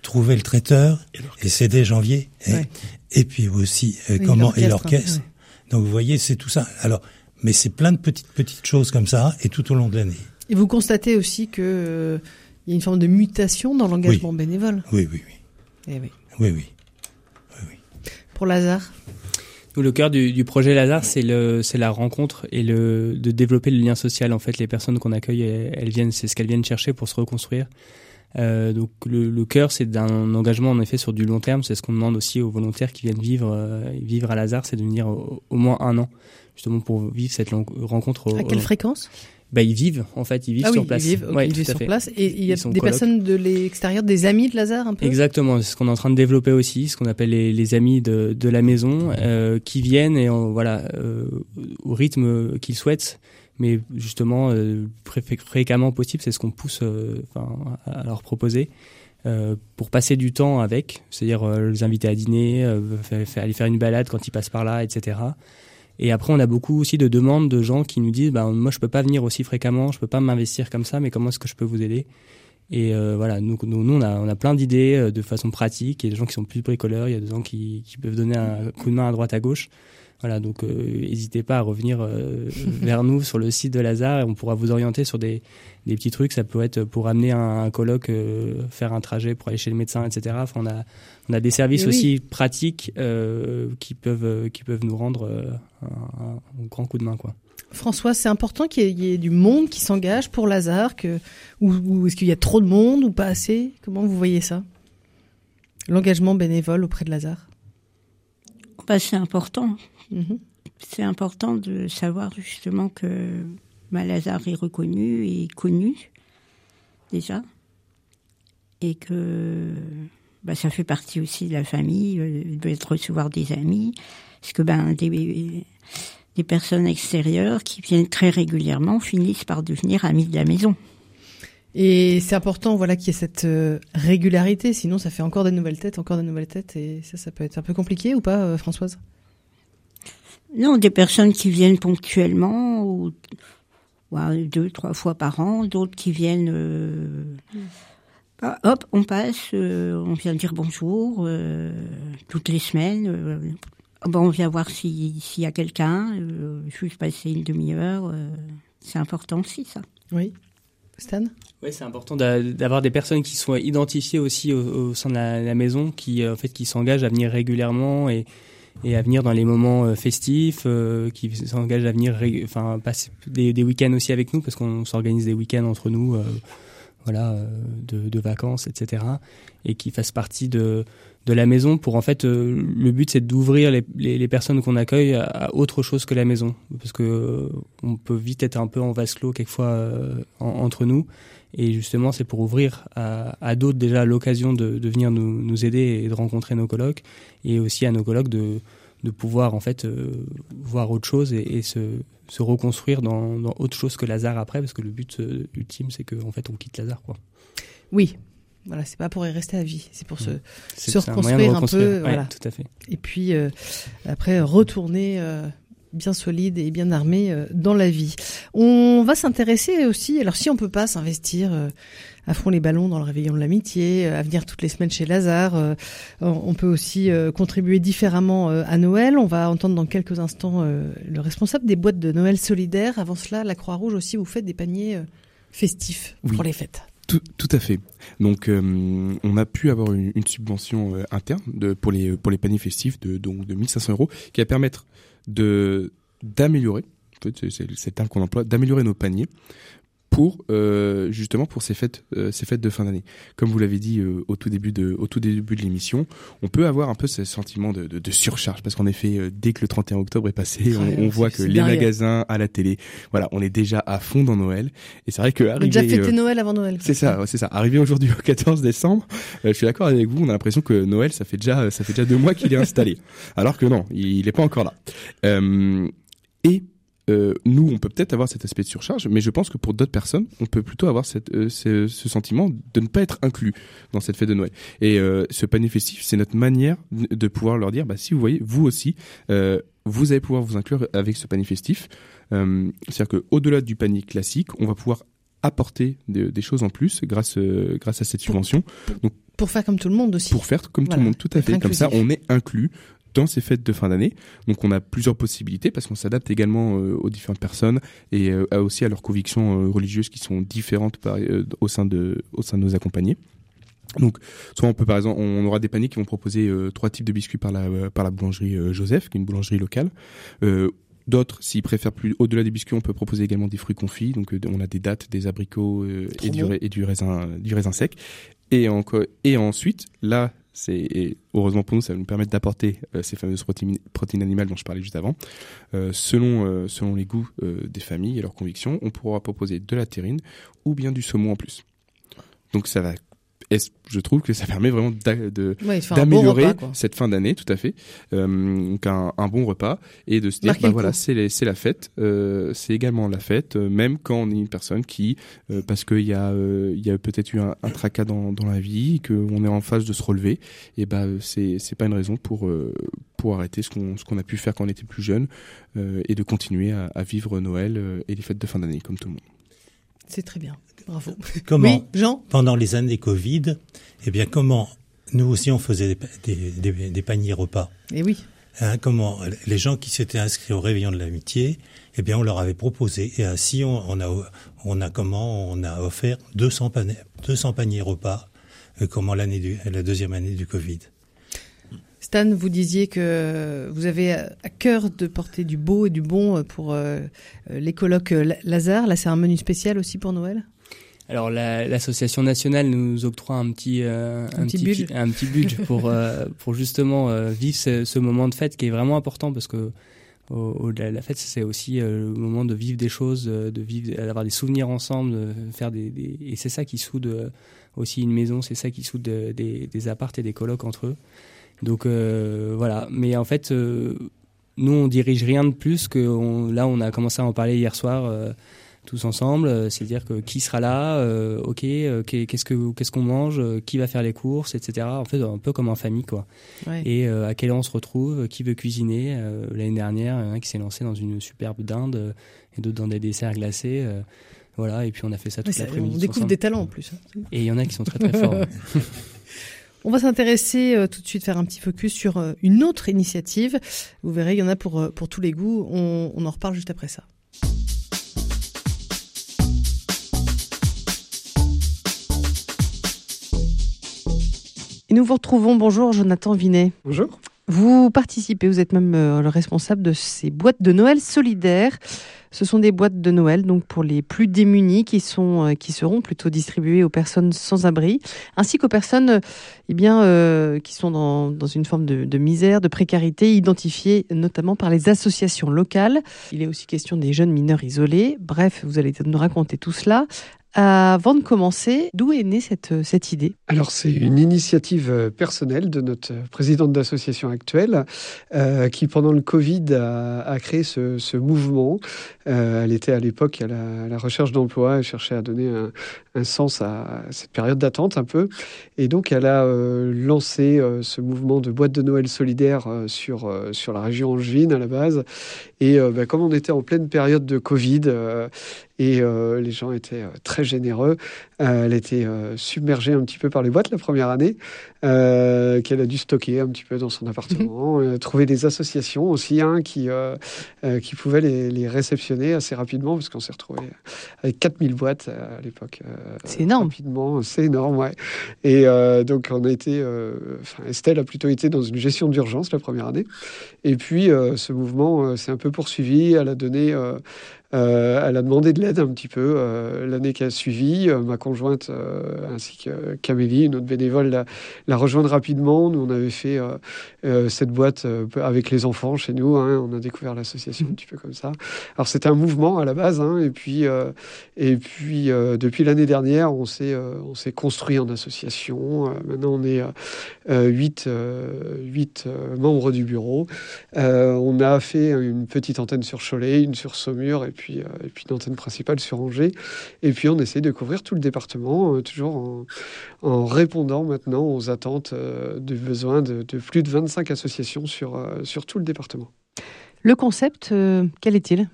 trouver le traiteur, et c'est dès janvier. Et, Ouais. et puis aussi euh, Oui, comment et l'orchestre, l'orchestre. Donc vous voyez, c'est tout ça. Alors, mais c'est plein de petites petites choses comme ça, et tout au long de l'année. Et vous constatez aussi que euh, il y a une forme de mutation dans l'engagement bénévole. Oui, oui, oui, Eh oui. oui, oui. Pour Lazare. Le cœur du, du projet Lazare, c'est le, c'est la rencontre et le, de développer le lien social. En fait, les personnes qu'on accueille, elles, elles viennent, c'est ce qu'elles viennent chercher pour se reconstruire. Euh, donc, le, le cœur, c'est d'un engagement en effet sur du long terme. C'est ce qu'on demande aussi aux volontaires qui viennent vivre, euh, vivre à Lazare, c'est de venir au, au moins un an, justement pour vivre cette long- rencontre. Au, À quelle au- fréquence? Bah, ils vivent, en fait, ils vivent ah sur place. Ils vivent, Ouais, ils vivent sur fait. place. Et il y a des personnes de l'extérieur, des amis de Lazare un peu? Exactement, c'est ce qu'on est en train de développer aussi, ce qu'on appelle les, les amis de, de la maison, euh, qui viennent et voilà euh, au rythme qu'ils souhaitent, mais justement euh, fréquemment possible, c'est ce qu'on pousse euh, à leur proposer. euh, pour passer du temps avec, c'est-à-dire euh, les inviter à dîner, euh, aller faire une balade quand ils passent par là, etc. Et après, on a beaucoup aussi de demandes de gens qui nous disent, bah, moi, je peux pas venir aussi fréquemment, je peux pas m'investir comme ça, mais comment est-ce que je peux vous aider? Et voilà, nous, nous, nous, on a, on a plein d'idées de façon pratique. Il y a des gens qui sont plus bricoleurs, il y a des gens qui, qui peuvent donner un coup de main à droite à gauche. Voilà, donc n'hésitez pas à revenir vers nous sur le site de Lazare et on pourra vous orienter sur des, des petits trucs. Ça peut être pour amener un, un colloque, faire un trajet pour aller chez le médecin, etc. Enfin, on a on a des services Mais oui. aussi pratiques euh, qui peuvent qui peuvent nous rendre euh, un, un grand coup de main, quoi. François, c'est important qu'il y, ait- il y ait du monde qui s'engage pour Lazare, que, ou, ou est-ce qu'il y a trop de monde ou pas assez? Comment vous voyez ça? L'engagement bénévole auprès de Lazare Bah, c'est important. Mhm. C'est important de savoir justement que Malazar est reconnu et connu déjà, et que bah, ça fait partie aussi de la famille, euh, de recevoir des amis, parce que ben des, des personnes extérieures qui viennent très régulièrement finissent par devenir amis de la maison. Et c'est important, voilà, qu'il y ait cette euh, régularité. Sinon, ça fait encore des nouvelles têtes, encore des nouvelles têtes, et ça, ça peut être un peu compliqué ou pas, euh, Françoise? Non, des personnes qui viennent ponctuellement, ou ouais, deux, trois fois par an, d'autres qui viennent. euh, bah, hop, on passe, euh, on vient dire bonjour euh, toutes les semaines. euh, bah, on vient voir si- s'il y a quelqu'un, euh, juste passer une demi-heure. euh, c'est important aussi, ça. Oui. Stan? Oui, c'est important d'a- d'avoir des personnes qui soient identifiées aussi au, au sein de la, la maison, qui en fait qui s'engagent à venir régulièrement et, et à venir dans les moments euh, festifs, euh, qui s'engagent à venir, enfin passer des, week-ends aussi avec nous parce qu'on s'organise des week-ends entre nous, euh, voilà, de, de vacances, etc. Et qui fassent partie de de la maison pour en fait euh, le but c'est d'ouvrir les, les, les personnes qu'on accueille à, à autre chose que la maison parce que euh, on peut vite être un peu en vase clos quelquefois euh, en- entre nous et justement c'est pour ouvrir à, à d'autres déjà l'occasion de, de venir nous, nous aider et de rencontrer nos colocs et aussi à nos colocs de, de pouvoir en fait euh, voir autre chose et, et se, se reconstruire dans, dans autre chose que Lazare après parce que le but euh, ultime c'est qu'en fait on quitte Lazare quoi. Oui. Voilà, c'est pas pour y rester à vie, c'est pour se, un reconstruire un, peu. Ouais, voilà. tout à fait. Et puis, euh, après, retourner bien solide et bien armé euh, dans la vie. On va s'intéresser aussi, alors si on peut pas s'investir euh, à fond les ballons dans le réveillon de l'amitié, euh, à venir toutes les semaines chez Lazare, on peut aussi contribuer différemment à Noël. On va entendre dans quelques instants le responsable des boîtes de Noël solidaires. Avant cela, la Croix-Rouge aussi, vous faites des paniers festifs Oui. pour les fêtes. Tout, tout à fait. Donc, euh, on a pu avoir une, une subvention euh, interne de, pour les pour les paniers festifs de donc de 1500 euros qui va permettre de d'améliorer. En fait, c'est- le terme qu'on emploie, d'améliorer nos paniers pour euh, justement pour ces fêtes euh, ces fêtes de fin d'année. Comme vous l'avez dit euh, au tout début de au tout début de l'émission, on peut avoir un peu ce sentiment de, de, de surcharge parce qu'en effet, euh, dès que le 31 octobre est passé, on, on voit que les derrière. magasins, à la télé, voilà, on est déjà à fond dans Noël. Et c'est vrai que On a déjà arriver, fêté euh, Noël avant Noël. c'est ça, c'est ça. Arrivé aujourd'hui au 14 décembre, euh, je suis d'accord avec vous. On a l'impression que Noël, ça fait déjà, ça fait déjà deux mois qu'il est installé, alors que non, il n'est pas encore là. Euh, et euh, nous, on peut peut-être avoir cet aspect de surcharge, mais je pense que pour d'autres personnes, on peut plutôt avoir cette, euh, ce, ce sentiment de ne pas être inclus dans cette fête de Noël. Et euh, ce panier festif, c'est notre manière de pouvoir leur dire, bah, si vous voyez, vous aussi, vous allez pouvoir vous inclure avec ce panier festif. C'est-à-dire qu'au-delà du panier classique, on va pouvoir apporter des, des choses en plus grâce grâce à cette subvention. Donc Pour faire comme tout le monde aussi. pour faire comme tout le monde, tout à fait. Comme ça, on est inclus dans ces fêtes de fin d'année. Donc on a plusieurs possibilités parce qu'on s'adapte également euh, aux différentes personnes et euh, aussi à leurs convictions euh, religieuses qui sont différentes par- au sein de au sein de nos accompagnés. Donc, soit on peut par exemple, on aura des paniers qui vont proposer trois types de biscuits par la par la boulangerie Joseph, qui est une boulangerie locale. D'autres, s'ils préfèrent plus au-delà des biscuits, on peut proposer également des fruits confits. Donc, on a des dattes, des abricots et, du, bon. et du raisin du raisin sec. Et encore et ensuite, là, et heureusement pour nous, ça va nous permettre d'apporter euh, ces fameuses protéines, animales dont je parlais juste avant. Euh, selon euh, selon les goûts des familles et leurs convictions, on pourra proposer de la terrine ou bien du saumon en plus. Donc ça va est-ce- je trouve que ça permet vraiment Ouais, bon d'améliorer cette fin d'année, tout à fait. Euh, donc un, un bon repas et de se dire, bah voilà, c'est la fête, euh, c'est également la fête, euh, même quand on est une personne qui, parce qu'il y a, il y a peut-être eu un, un tracas dans, dans la vie, qu'on est en phase de se relever, et bah c'est pas une raison pour pour arrêter ce qu'on a pu faire quand on était plus jeune et de continuer à, à vivre Noël et les fêtes de fin d'année comme tout le monde. C'est très bien. Bravo. Comment, oui, Jean pendant les années Covid, eh bien, comment nous aussi on faisait des, des, des, paniers repas? Et eh oui. Hein, comment les gens qui s'étaient inscrits au réveillon de l'amitié, eh bien, on leur avait proposé et ainsi on, on a on a comment on a offert 200 paniers 200 paniers repas euh, comment l'année du la deuxième année du Covid. Stan, vous disiez que vous avez à cœur de porter du beau et du bon pour euh, les colloques Lazare. Là, c'est un menu spécial aussi pour Noël? Alors l'association nationale nous octroie un petit euh, un, petit, budget, un petit budget pour euh, pour justement euh, vivre ce, ce, moment de fête qui est vraiment important parce que au-delà de la fête c'est aussi le moment de vivre des choses de vivre d'avoir des souvenirs ensemble de faire des, des et c'est ça qui soude aussi une maison c'est ça qui soude des des appartes et des colocs entre eux donc voilà mais en fait nous on dirige rien de plus que on, là on a commencé à en parler hier soir tous ensemble, euh, c'est-à-dire que qui sera là, euh, ok, euh, qu'est-ce que qu'est-ce qu'on mange, qui va faire les courses, etc. En fait, un peu comme en famille, quoi. Et à quelle heure on se retrouve, qui veut cuisiner. L'année dernière, il y en a un qui s'est lancé dans une superbe dinde et d'autres dans des desserts glacés. voilà, et puis on a fait ça toute l'après-midi. On découvre des talents en plus. Hein. Et il y en a qui sont très très forts. On va s'intéresser tout de suite, faire un petit focus sur une autre initiative. Vous verrez, il y en a pour, pour tous les goûts. On, on en reparle juste après ça. Et nous vous retrouvons. Bonjour Jonathan Vinet. Bonjour. Vous participez, vous êtes même euh, le responsable de ces boîtes de Noël solidaires. Ce sont des boîtes de Noël donc pour les plus démunis qui sont euh, qui seront plutôt distribuées aux personnes sans abri, ainsi qu'aux personnes eh euh, qui sont dans, une forme de, misère, de précarité, identifiées notamment par les associations locales. Il est aussi question des jeunes mineurs isolés. Bref, vous allez nous raconter tout cela. Avant de commencer, d'où est née cette, cette idée? Alors c'est une initiative euh, personnelle de notre présidente d'association actuelle euh, qui pendant le Covid a, créé ce, ce mouvement. Euh, elle était à l'époque à, la, recherche d'emploi, elle cherchait à donner un, un sens à cette période d'attente un peu. Et donc elle a euh, lancé euh, ce mouvement de boîte de Noël solidaire euh, sur, sur la région angevine à la base. Et bah, comme on était en pleine période de Covid, et euh, les gens étaient euh, très généreux. Euh, elle était submergée un petit peu par les boîtes la première année, qu'elle a dû stocker un petit peu dans son appartement, mhm. trouver des associations aussi hein, qui, qui pouvaient les, les, réceptionner assez rapidement, parce qu'on s'est retrouvé avec 4000 boîtes à l'époque. c'est énorme. Rapidement, c'est énorme, ouais. Et donc on a été, enfin Estelle a plutôt été dans une gestion d'urgence la première année. Et puis ce mouvement s'est un peu poursuivi. Elle a donné euh, elle a demandé de l'aide un petit peu euh, l'année qui a suivi. Euh, ma conjointe ainsi que Camélie, une autre bénévole, l'a, l'a rapidement. Nous, on avait fait cette boîte avec les enfants chez nous. Hein. on a découvert l'association un petit peu comme ça. Alors c'était un mouvement à la base, hein, et puis et puis depuis l'année dernière, on s'est on s'est construit en association. maintenant, on est huit huit membres du bureau. on a fait une petite antenne sur Cholet, une sur Saumur puis, euh, et puis une antenne principale sur Angers. Et puis on essaie de couvrir tout le département, euh, toujours en, en, répondant maintenant aux attentes euh, de besoins de, de, plus de 25 associations sur, sur tout le département. Le concept, quel est-il?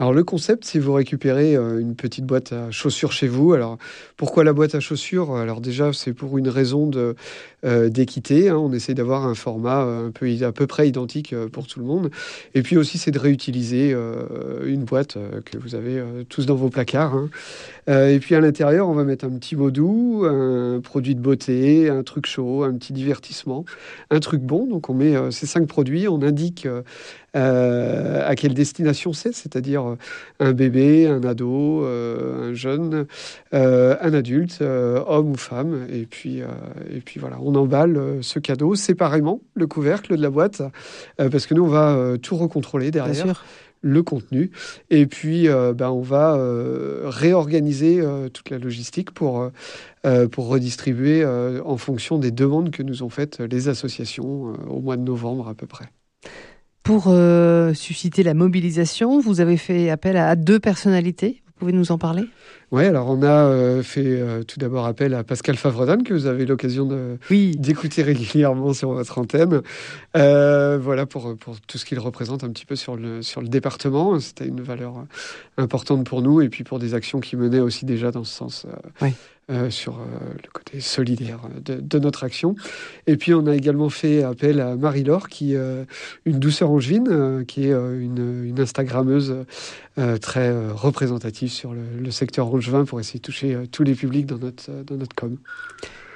Alors le concept, c'est vous récupérez euh, une petite boîte à chaussures chez vous. Alors pourquoi la boîte à chaussures? Alors déjà, c'est pour une raison euh, d'équité. Hein. On essaie d'avoir un format euh, un peu à peu près identique pour tout le monde. Et puis aussi, c'est de réutiliser une boîte que vous avez tous dans vos placards. Hein. et puis à l'intérieur, on va mettre un petit mot doux, un produit de beauté, un truc chaud, un petit divertissement, un truc bon. Donc on met ces cinq produits, on indique à quelle destination c'est, c'est-à-dire euh, un bébé, un ado, euh, un jeune, un adulte, homme ou femme. Et puis, et puis voilà, on emballe ce cadeau séparément, le couvercle de la boîte, parce que nous, on va tout recontrôler derrière le contenu. Et puis, ben, on va réorganiser toute la logistique pour, pour redistribuer en fonction des demandes que nous ont faites les associations au mois de novembre à peu près. Pour euh, susciter la mobilisation, vous avez fait appel à deux personnalités. Vous pouvez nous en parler? Oui, alors on a euh, fait euh, tout d'abord appel à Pascal Favredan, que vous avez l'occasion d'écouter régulièrement sur votre antenne. Euh, voilà, pour, pour tout ce qu'il représente un petit peu sur le, sur le département. C'était une valeur importante pour nous et puis pour des actions qui menaient aussi déjà dans ce sens. Oui. Euh, sur euh, le côté solidaire de, notre action. Et puis on a également fait appel à Marie-Laure, qui euh, une douceur angevine, qui est une, une Instagrammeuse très représentative sur le, secteur angevin pour essayer de toucher tous les publics dans notre, dans notre com.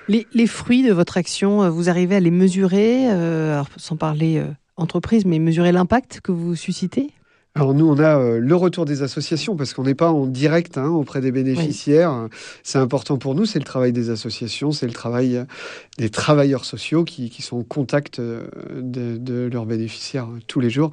Les, les, fruits de votre action, vous arrivez à les mesurer, sans parler entreprise, mais mesurer l'impact que vous suscitez? Alors nous, on a euh, le retour des associations parce qu'on n'est pas en direct hein, auprès des bénéficiaires. C'est important pour nous, c'est le travail des associations, c'est le travail euh, des travailleurs sociaux qui, qui sont en contact euh, de, de, leurs bénéficiaires tous les jours.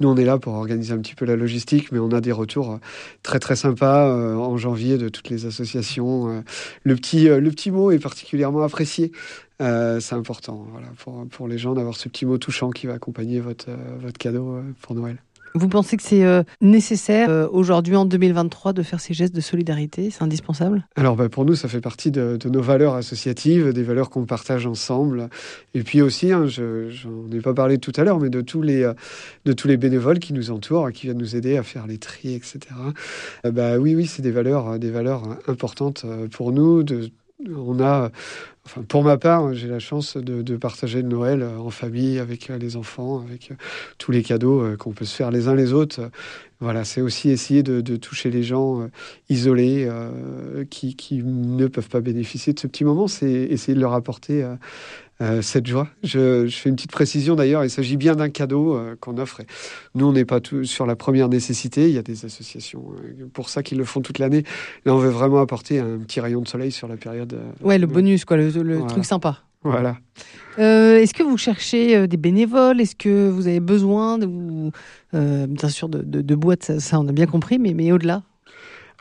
Nous, on est là pour organiser un petit peu la logistique, mais on a des retours très très sympas en janvier de toutes les associations. Le petit, le petit mot est particulièrement apprécié. Euh, c'est important voilà, pour, pour les gens d'avoir ce petit mot touchant qui va accompagner votre, votre cadeau pour Noël. Vous pensez que c'est euh, nécessaire euh, aujourd'hui en 2023 de faire ces gestes de solidarité? C'est indispensable? Alors bah, pour nous, ça fait partie de, nos valeurs associatives, des valeurs qu'on partage ensemble. Et puis aussi, hein, je n'en ai pas parlé tout à l'heure, mais de tous, les, euh, bénévoles qui nous entourent, qui viennent nous aider à faire les tris, etc. bah, oui, oui, c'est des valeurs, des valeurs importantes pour nous. On a Enfin, pour ma part, j'ai la chance de, partager le Noël euh, en famille avec euh, les enfants, avec euh, tous les cadeaux qu'on peut se faire les uns les autres. Voilà, c'est aussi essayer de, toucher les gens isolés qui, qui, ne peuvent pas bénéficier de ce petit moment. C'est essayer de leur apporter euh, cette joie. Je, fais une petite précision d'ailleurs, il s'agit bien d'un cadeau euh, qu'on offre. Nous, on n'est pas tout sur la première nécessité, il y a des associations euh, pour ça qui le font toute l'année. Là, on veut vraiment apporter un petit rayon de soleil sur la période. ouais, le bonus, quoi, le, truc sympa. Voilà. Est-ce que vous cherchez des bénévoles? Est-ce que vous avez besoin de, bien sûr de, de, boîtes? Ça, ça, on a bien compris, mais, mais au-delà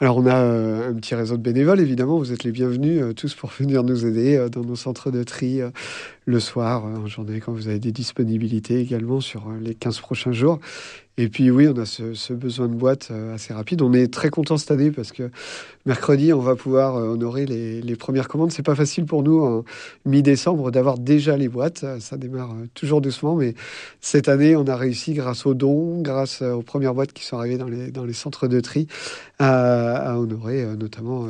alors on a un petit réseau de bénévoles, évidemment, vous êtes les bienvenus tous pour venir nous aider dans nos centres de tri le soir, en journée, quand vous avez des disponibilités également sur les 15 prochains jours. Et puis oui, on a ce, besoin de boîte euh, assez rapide. On est très content cette année parce que mercredi, on va pouvoir euh, honorer les, premières commandes. C'est pas facile pour nous en mi-décembre d'avoir déjà les boîtes. Ça démarre euh, toujours doucement, mais cette année, on a réussi grâce aux dons, grâce aux premières boîtes qui sont arrivées dans les, dans les centres de tri, à, honorer notamment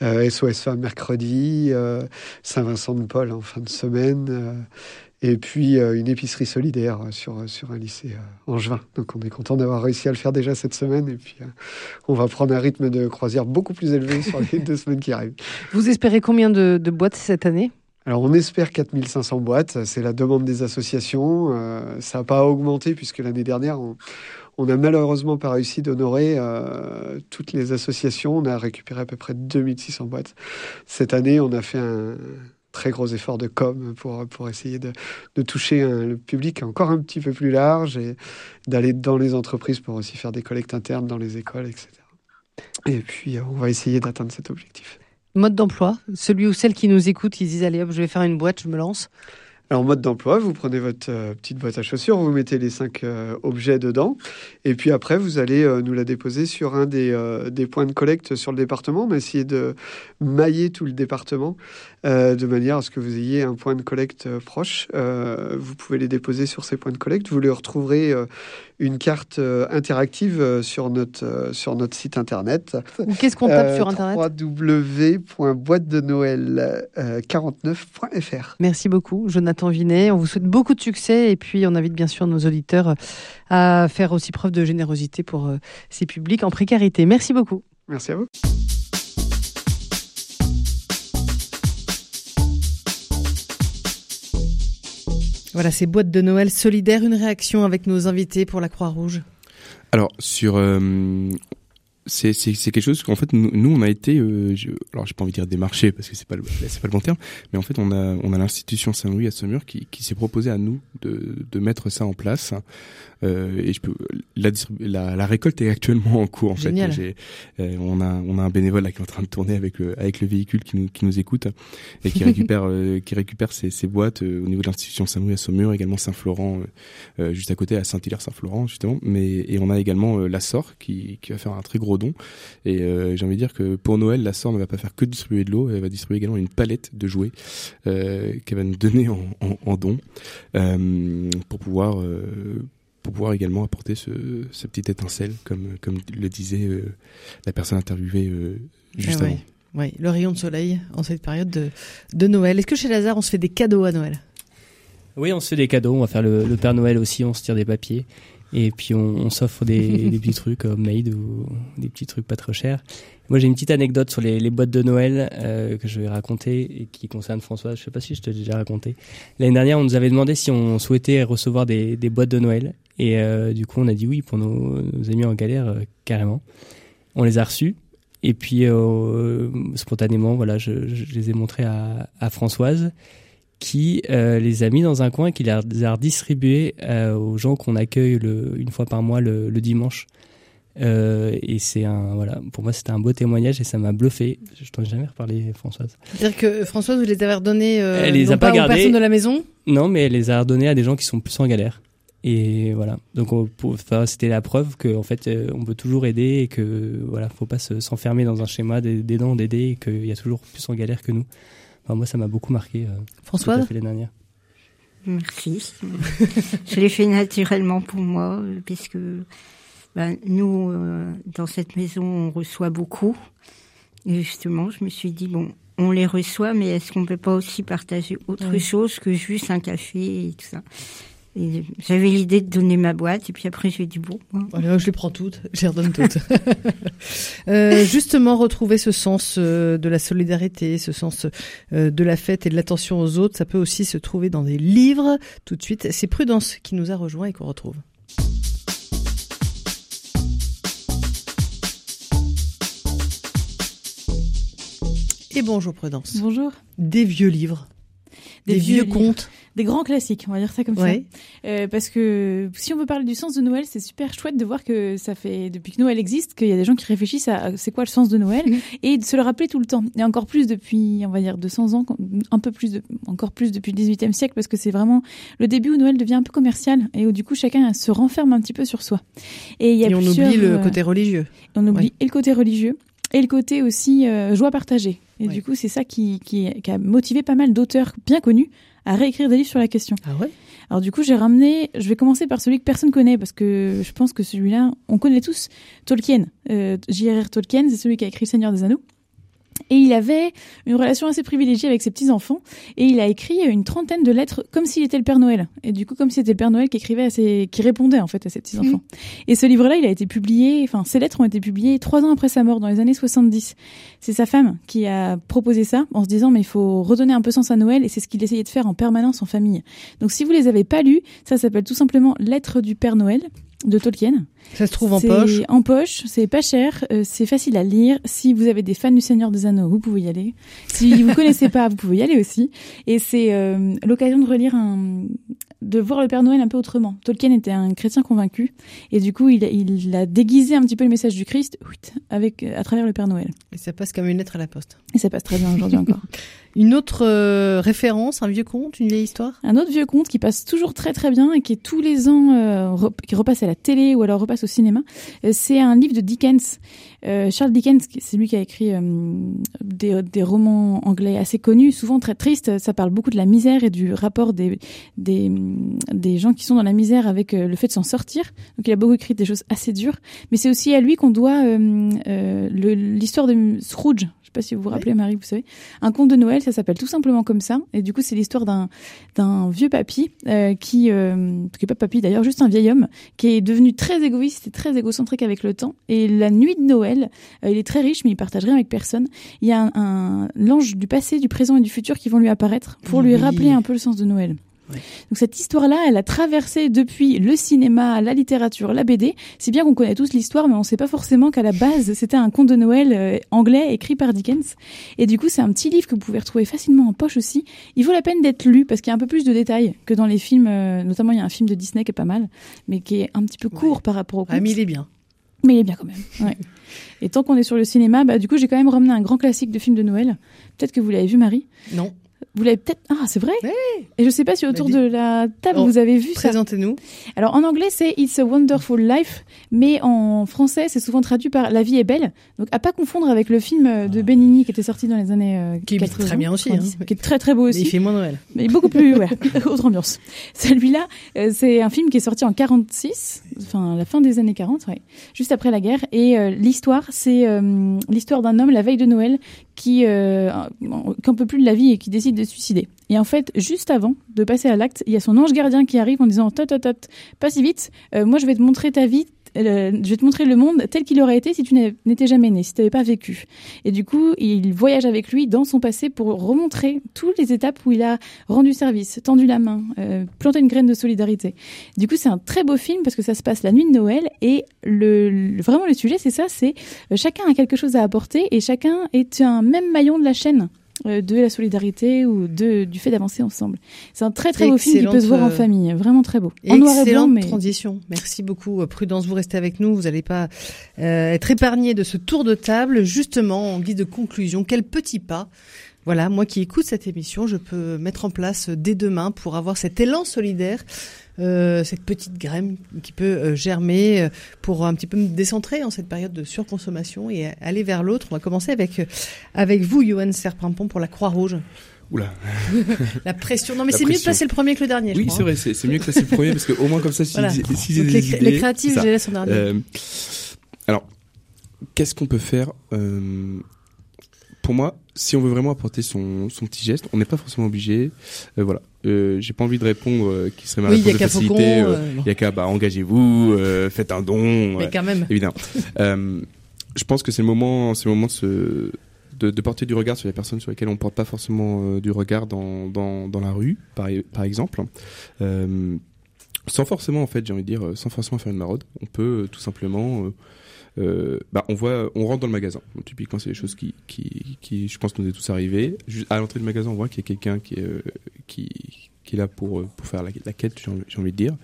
SOS Femmes mercredi, Saint-Vincent de Paul en fin de semaine et puis euh, une épicerie solidaire euh, sur, euh, sur un lycée en juin. Donc on est content d'avoir réussi à le faire déjà cette semaine et puis on va prendre un rythme de croisière beaucoup plus élevé sur les deux semaines qui arrivent. Vous espérez combien de, boîtes cette année? Alors on espère 4500 boîtes, c'est la demande des associations. ça n'a pas augmenté puisque l'année dernière, on, n'a malheureusement pas réussi d'honorer toutes les associations. On a récupéré à peu près 2600 boîtes. Cette année, on a fait un, très gros efforts de com pour, pour essayer de, de toucher un, le public encore un petit peu plus large et d'aller dans les entreprises pour aussi faire des collectes internes dans les écoles, etc. Et puis, euh, on va essayer d'atteindre cet objectif. Mode d'emploi, celui ou celle qui nous écoute, qui disent allez hop, je vais faire une boîte, je me lance. Alors, mode d'emploi, vous prenez votre euh, petite boîte à chaussures, vous mettez les cinq euh, objets dedans, et puis après, vous allez nous la déposer sur un des, des points de collecte sur le département. On a essayé de mailler tout le département euh, de manière à ce que vous ayez un point de collecte euh, proche. Euh, vous pouvez les déposer sur ces points de collecte. Vous les retrouverez une carte interactive sur notre, sur notre site internet. Qu'est-ce qu'on tape sur internet? Www.boîte-de-noël49.fr. Merci beaucoup, Jonathan Vinet. On vous souhaite beaucoup de succès et puis on invite bien sûr nos auditeurs à faire aussi preuve de générosité pour ces publics en précarité. Merci beaucoup. Merci à vous. Voilà, ces boîtes de Noël solidaires, une réaction avec nos invités pour la Croix-Rouge? Alors, sur, euh, c'est quelque chose qu'en fait nous, on a été euh, je, alors j'ai pas envie de dire démarché parce que c'est pas c'est pas le bon terme mais en fait on a on a l'institution Saint-Louis à Saumur qui, qui s'est proposé à nous de, de mettre ça en place. Euh, et je peux la, la, la récolte est actuellement en cours en Génial. fait euh, on a on a un bénévole là qui est en train de tourner avec le avec le véhicule qui nous qui nous écoute et qui récupère euh, qui récupère ces, ces boîtes au niveau de l'institution Saint-Louis à Saumur également Saint-Florent juste à côté à Saint-Hilaire Saint-Florent justement. Mais et on a également la SOR qui qui va faire un très gros gros don. Et j'ai envie de dire que pour Noël, la sœur ne va pas faire que distribuer de l'eau, elle va distribuer également une palette de jouets qu'elle va nous donner en, en, en don pour pouvoir pour pouvoir également apporter ce, ce petite étincelle, comme, comme le disait euh, la personne interviewée euh, juste ah avant. Oui, le rayon de soleil en cette période de, de Noël. Est-ce que chez Lazare, on se fait des cadeaux à Noël? Oui, on se fait des cadeaux. On va faire le, le, Père Noël aussi. On se tire des papiers. Et puis on, on s'offre des, des, petits trucs euh, made ou des petits trucs pas trop chers. Moi j'ai une petite anecdote sur les, les boîtes de Noël euh, que je vais raconter et qui concerne François. Je sais pas si je te l'ai déjà raconté. L'année dernière on nous avait demandé si on souhaitait recevoir des, des boîtes de Noël et euh, du coup on a dit oui pour nos, nos amis en galère euh, carrément. On les a reçus et puis spontanément voilà je, je, les ai montrés à, à Françoise qui euh, les a mis dans un coin et qui les a redistribués euh, aux gens qu'on accueille le, une fois par mois le, le dimanche. Euh, et c'est un voilà pour moi c'était un beau témoignage et ça m'a bluffé. Je t'en ai jamais reparlé Françoise. C'est-à-dire que Françoise vous les avez redonnés euh, elle les a pas, pas gardés. aux personnes de la maison? Non mais elle les a redonnés à des gens qui sont plus en galère. Et voilà. Donc c'était la preuve que en fait on peut toujours aider et que voilà faut pas s'enfermer dans un schéma d'aidant d'aider et qu'il y a toujours plus en galère que nous Enfin, moi, ça m'a beaucoup marqué. Euh, François l'année dernière. Merci. je l'ai fait naturellement pour moi, puisque ben, nous, euh, dans cette maison, on reçoit beaucoup. Et justement, je me suis dit, bon, on les reçoit, mais est-ce qu'on peut pas aussi partager autre chose que juste un café et tout ça? J'avais l'idée de donner ma boîte, et puis après, j'ai dit, bon, Voilà, je les prends toutes, je les redonne toutes. Euh, justement, retrouver ce sens euh, de la solidarité, ce sens euh, de la fête et de l'attention aux autres, ça peut aussi se trouver dans des livres. Tout de suite, c'est Prudence qui nous a rejoint et qu'on retrouve. Et bonjour Prudence. Bonjour. Des vieux livres. Des, vieux, livres. contes. Des grands classiques, on va dire ça comme Ouais. ça. Euh, parce que si on veut parler du sens de Noël, c'est super chouette de voir que ça fait depuis que Noël existe qu'il y a des gens qui réfléchissent à c'est quoi le sens de Noël et de se le rappeler tout le temps. Et encore plus depuis, on va dire 200 ans, un peu plus, de, encore plus depuis le 18e siècle, parce que c'est vraiment le début où Noël devient un peu commercial et où du coup chacun se renferme un petit peu sur soi. Et, il y a Et on oublie le euh, côté religieux. on oublie Ouais. et le côté religieux et le côté aussi euh, joie partagée. Et Ouais. du coup, c'est ça qui, qui, qui a motivé pas mal d'auteurs bien connus à réécrire des livres sur la question. Ah ouais? Alors du coup, j'ai ramené, je vais commencer par celui que personne connaît parce que je pense que celui-là, on connaît tous, Tolkien. Euh, J.R.R. Tolkien, c'est celui qui a écrit Seigneur des Anneaux. Et il avait une relation assez privilégiée avec ses petits-enfants. Et il a écrit une trentaine de lettres comme s'il était le Père Noël. Et du coup, comme si c'était le Père Noël qui écrivait à ses, qui répondait en fait à ses petits-enfants. Et ce livre-là, il a été publié, enfin, ces lettres ont été publiées trois ans après sa mort, dans les années 70. C'est sa femme qui a proposé ça en se disant, mais il faut redonner un peu sens à Noël. Et c'est ce qu'il essayait de faire en permanence en famille. Donc si vous les avez pas lus, ça s'appelle tout simplement Lettres du Père Noël de Tolkien. Ça se trouve en C'est poche. En poche, c'est pas cher, euh, c'est facile à lire. Si vous avez des fans du Seigneur des Anneaux, vous pouvez y aller. Si vous connaissez pas, vous pouvez y aller aussi. Et c'est euh, l'occasion de relire un, de voir le Père Noël un peu autrement. Tolkien était un chrétien convaincu, et du coup, il, il a déguisé un petit peu le message du Christ avec à travers le Père Noël. Et ça passe comme une lettre à la poste. Et ça passe très bien aujourd'hui encore. Une autre euh, référence, un vieux conte, une vieille histoire? Un autre vieux conte qui passe toujours très très bien et qui est tous les ans euh, rep- qui repasse à la télé ou alors repasse au cinéma, euh, c'est un livre de Dickens. Euh, Charles Dickens, c'est lui qui a écrit euh, des, romans anglais assez connus, souvent très tristes. Ça parle beaucoup de la misère et du rapport des, des, des gens qui sont dans la misère avec euh, le fait de s'en sortir. Donc il a beaucoup écrit des choses assez dures. Mais c'est aussi à lui qu'on doit l'histoire de Scrooge. Je sais pas si vous vous rappelez, Marie, vous savez. Un conte de Noël, ça s'appelle tout simplement comme ça. Et du coup, c'est l'histoire d'un d'un vieux papy euh, qui, euh, qui est pas papy d'ailleurs, juste un vieil homme qui est devenu très égoïste et très égocentrique avec le temps. Et la nuit de Noël, euh, il est très riche, mais il partage rien avec personne. Il y a un, un l'ange du passé, du présent et du futur qui vont lui apparaître pour lui rappeler un peu le sens de Noël. Donc cette histoire-là, elle a traversé depuis le cinéma, la littérature, la BD. C'est bien qu'on connaît tous l'histoire, mais on sait pas forcément qu'à la base, c'était un conte de Noël euh, anglais écrit par Dickens. Et du coup, c'est un petit livre que vous pouvez retrouver facilement en poche aussi. Il vaut la peine d'être lu parce qu'il y a un peu plus de détails que dans les films. euh, notamment, il y a un film de Disney qui est pas mal, mais qui est un petit peu court par rapport au conte. Ah, mais il est bien. Mais il est bien quand même. Ouais. Et tant qu'on est sur le cinéma, bah, du coup, j'ai quand même ramené un grand classique de film de Noël. Peut-être que vous l'avez vu, Marie. Non. Vous l'avez peut-être. Ah, c'est vrai. Et je sais pas si autour Bah, dis- de la table Oh, vous avez vu ça. Présentez-nous. Alors en anglais c'est It's a Wonderful Life, mais en français c'est souvent traduit par La vie est belle. Donc à pas confondre avec le film euh, de Benigni qui était sorti dans les années euh, Qui est 80, très bien aussi, hein. 90, qui est très très beau aussi. Mais il fait moins Noël. Mais beaucoup plus, ouais, autre ambiance. Celui-là, euh, c'est un film qui est sorti en 46, enfin la fin des années 40, ouais, juste après la guerre. Et euh, l'histoire, c'est l'histoire d'un homme la veille de Noël qui euh, qu'un peut plus de la vie et qui décide de se suicider. Et en fait, juste avant de passer à l'acte, il y a son ange gardien qui arrive en disant tot tot tot, pas si vite. euh, moi, je vais te montrer ta vie. Je vais te montrer le monde tel qu'il aurait été si tu n'étais jamais né, si tu n'avais pas vécu. Et du coup, il voyage avec lui dans son passé pour remontrer toutes les étapes où il a rendu service, tendu la main, euh, planté une graine de solidarité. Du coup, c'est un très beau film parce que ça se passe la nuit de Noël et le, vraiment le sujet, c'est ça, c'est euh, chacun a quelque chose à apporter et chacun est un même maillon de la chaîne de la solidarité ou de, du fait d'avancer ensemble. C'est un très très beau film qui peut se voir en euh, famille, vraiment très beau. En noir et blanc, mais transition. Merci beaucoup. Euh, Prudence, vous restez avec nous. Vous n'allez pas euh, être épargné de ce tour de table. Justement, en guise de conclusion, quel petit pas voilà, moi qui écoute cette émission, je peux mettre en place euh, dès demain pour avoir cet élan solidaire, euh, cette petite graine qui peut euh, germer euh, pour un petit peu me décentrer en cette période de surconsommation et aller vers l'autre. On va commencer avec euh, avec vous, Johan Serpimpon, pour la Croix-Rouge. Oula. La pression. Non, mais c'est mieux de passer le premier que le dernier. Oui, c'est vrai, c'est mieux que passer le premier parce qu'au moins comme ça, si, Voilà. si Donc les idées, les ça. je les laisse en dernier. Euh, alors, qu'est-ce qu'on peut faire euh, Pour moi, si on veut vraiment apporter son, son petit geste, on n'est pas forcément obligé. Euh, voilà. Euh, j'ai pas envie de répondre euh, qui serait ma Oui, réponse de facilité. Euh, euh, bon. y a qu'à bah, engagez-vous, faites un don. Mais quand même. Évidemment. Je pense que c'est le moment, c'est le moment de se de, de porter du regard sur les personnes sur lesquelles on porte pas forcément du regard dans, dans, dans la rue, par, par exemple. Sans forcément, en fait, j'ai envie de dire, sans forcément faire une maraude. On peut euh, tout simplement, euh, euh, bah, on voit, on rentre dans le magasin. Donc, typiquement, c'est des choses qui, qui, qui, je pense, nous est tous arrivé. Juste à l'entrée du magasin, on voit qu'il y a quelqu'un qui euh, qui, qui est là pour, euh, pour faire la, quête, j'ai envie, de dire.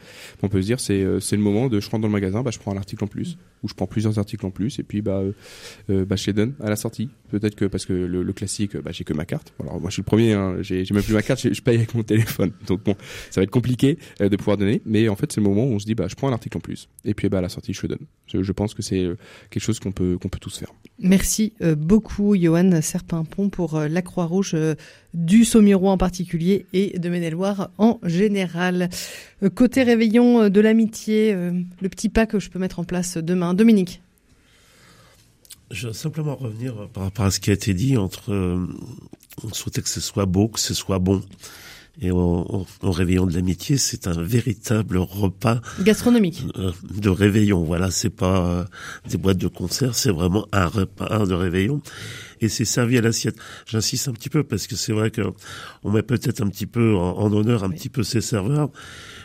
On peut se dire, c'est, euh, c'est le moment de, je rentre dans le magasin, bah, je prends un article en plus, ou je prends plusieurs articles en plus, et puis, bah, euh, bah, je les donne à la sortie. Peut-être que, parce que le, classique, bah, j'ai que ma carte. Alors, moi, je suis le premier, hein, j'ai, même plus ma carte, je, paye avec mon téléphone. Donc, bon, ça va être compliqué de pouvoir donner, mais en fait, c'est le moment où on se dit, bah, je prends un article en plus, et puis, bah, à la sortie, je le donne. Je, pense que c'est quelque chose qu'on peut, qu'on peut tous faire. Merci beaucoup, Johan Serpimpon, pour la Croix-Rouge du Saumurois en particulier et de Maine-et-Loire en général. Euh, côté réveillon euh, de l'amitié, euh, le petit pas que je peux mettre en place demain. Dominique. Je veux simplement revenir par rapport à ce qui a été dit entre on souhaitait que ce soit beau, que ce soit bon. Et au, au- au réveillon de l'amitié, c'est un véritable repas Gastronomique. euh, de réveillon. Voilà, c'est pas euh, des boîtes de concert, c'est vraiment un repas de réveillon. Et c'est servi à l'assiette. J'insiste un petit peu parce que c'est vrai que on met peut-être un petit peu en, en honneur un petit peu ces serveurs,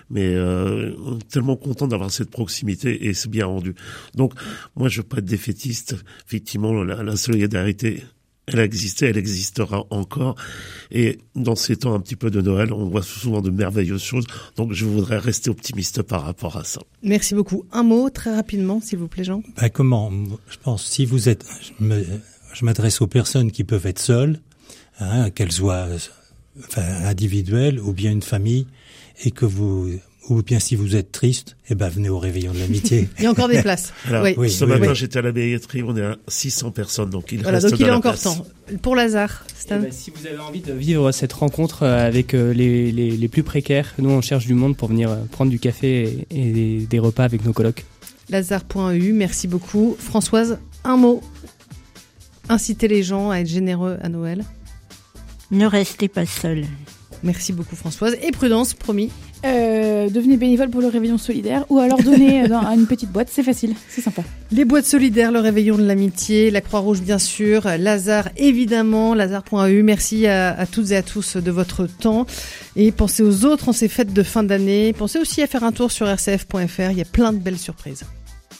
mais euh, on est tellement content d'avoir cette proximité et c'est bien rendu. Donc moi je veux pas être défaitiste. Effectivement, la, la solidarité. Elle a existé, elle existera encore. Et dans ces temps un petit peu de Noël, on voit souvent de merveilleuses choses. Donc je voudrais rester optimiste par rapport à ça. Merci beaucoup. Un mot très rapidement, s'il vous plaît, Jean. Ben, comment Je pense si vous êtes, je m'adresse aux personnes qui peuvent être seules, hein, qu'elles soient enfin, individuelles ou bien une famille, et que vous, ou bien si vous êtes triste, eh ben venez au réveillon de l'amitié. Il y a encore des places. Alors, Oui. Oui, ce oui, matin, oui. j'étais à la billetterie, on est à 600 personnes, donc il Voilà, reste donc de il est la encore place. temps. Pour Lazare, Stan. Eh ben, si vous avez envie de vivre cette rencontre euh, avec euh, les, les, les plus précaires, nous on cherche du monde pour venir euh, prendre du café et, et des, des repas avec nos colocs. Lazare.eu, merci beaucoup. Françoise, un mot. Inciter les gens à être généreux à Noël. Ne restez pas seul. Merci beaucoup Françoise. Et prudence, promis. Euh, devenez bénévole pour le réveillon solidaire ou alors donnez dans une petite boîte, c'est facile, c'est sympa. Les boîtes solidaires, le réveillon de l'amitié, la Croix-Rouge bien sûr, Lazare évidemment, Lazare.eu. Merci à, à toutes et à tous de votre temps. Et pensez aux autres en ces fêtes de fin d'année. Pensez aussi à faire un tour sur rcf.fr, il y a plein de belles surprises.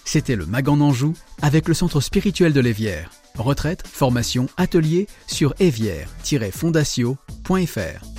C'était le Mag en Anjou avec le centre spirituel de l'Évière. Retraite, formation, atelier sur évière-fondatio.fr.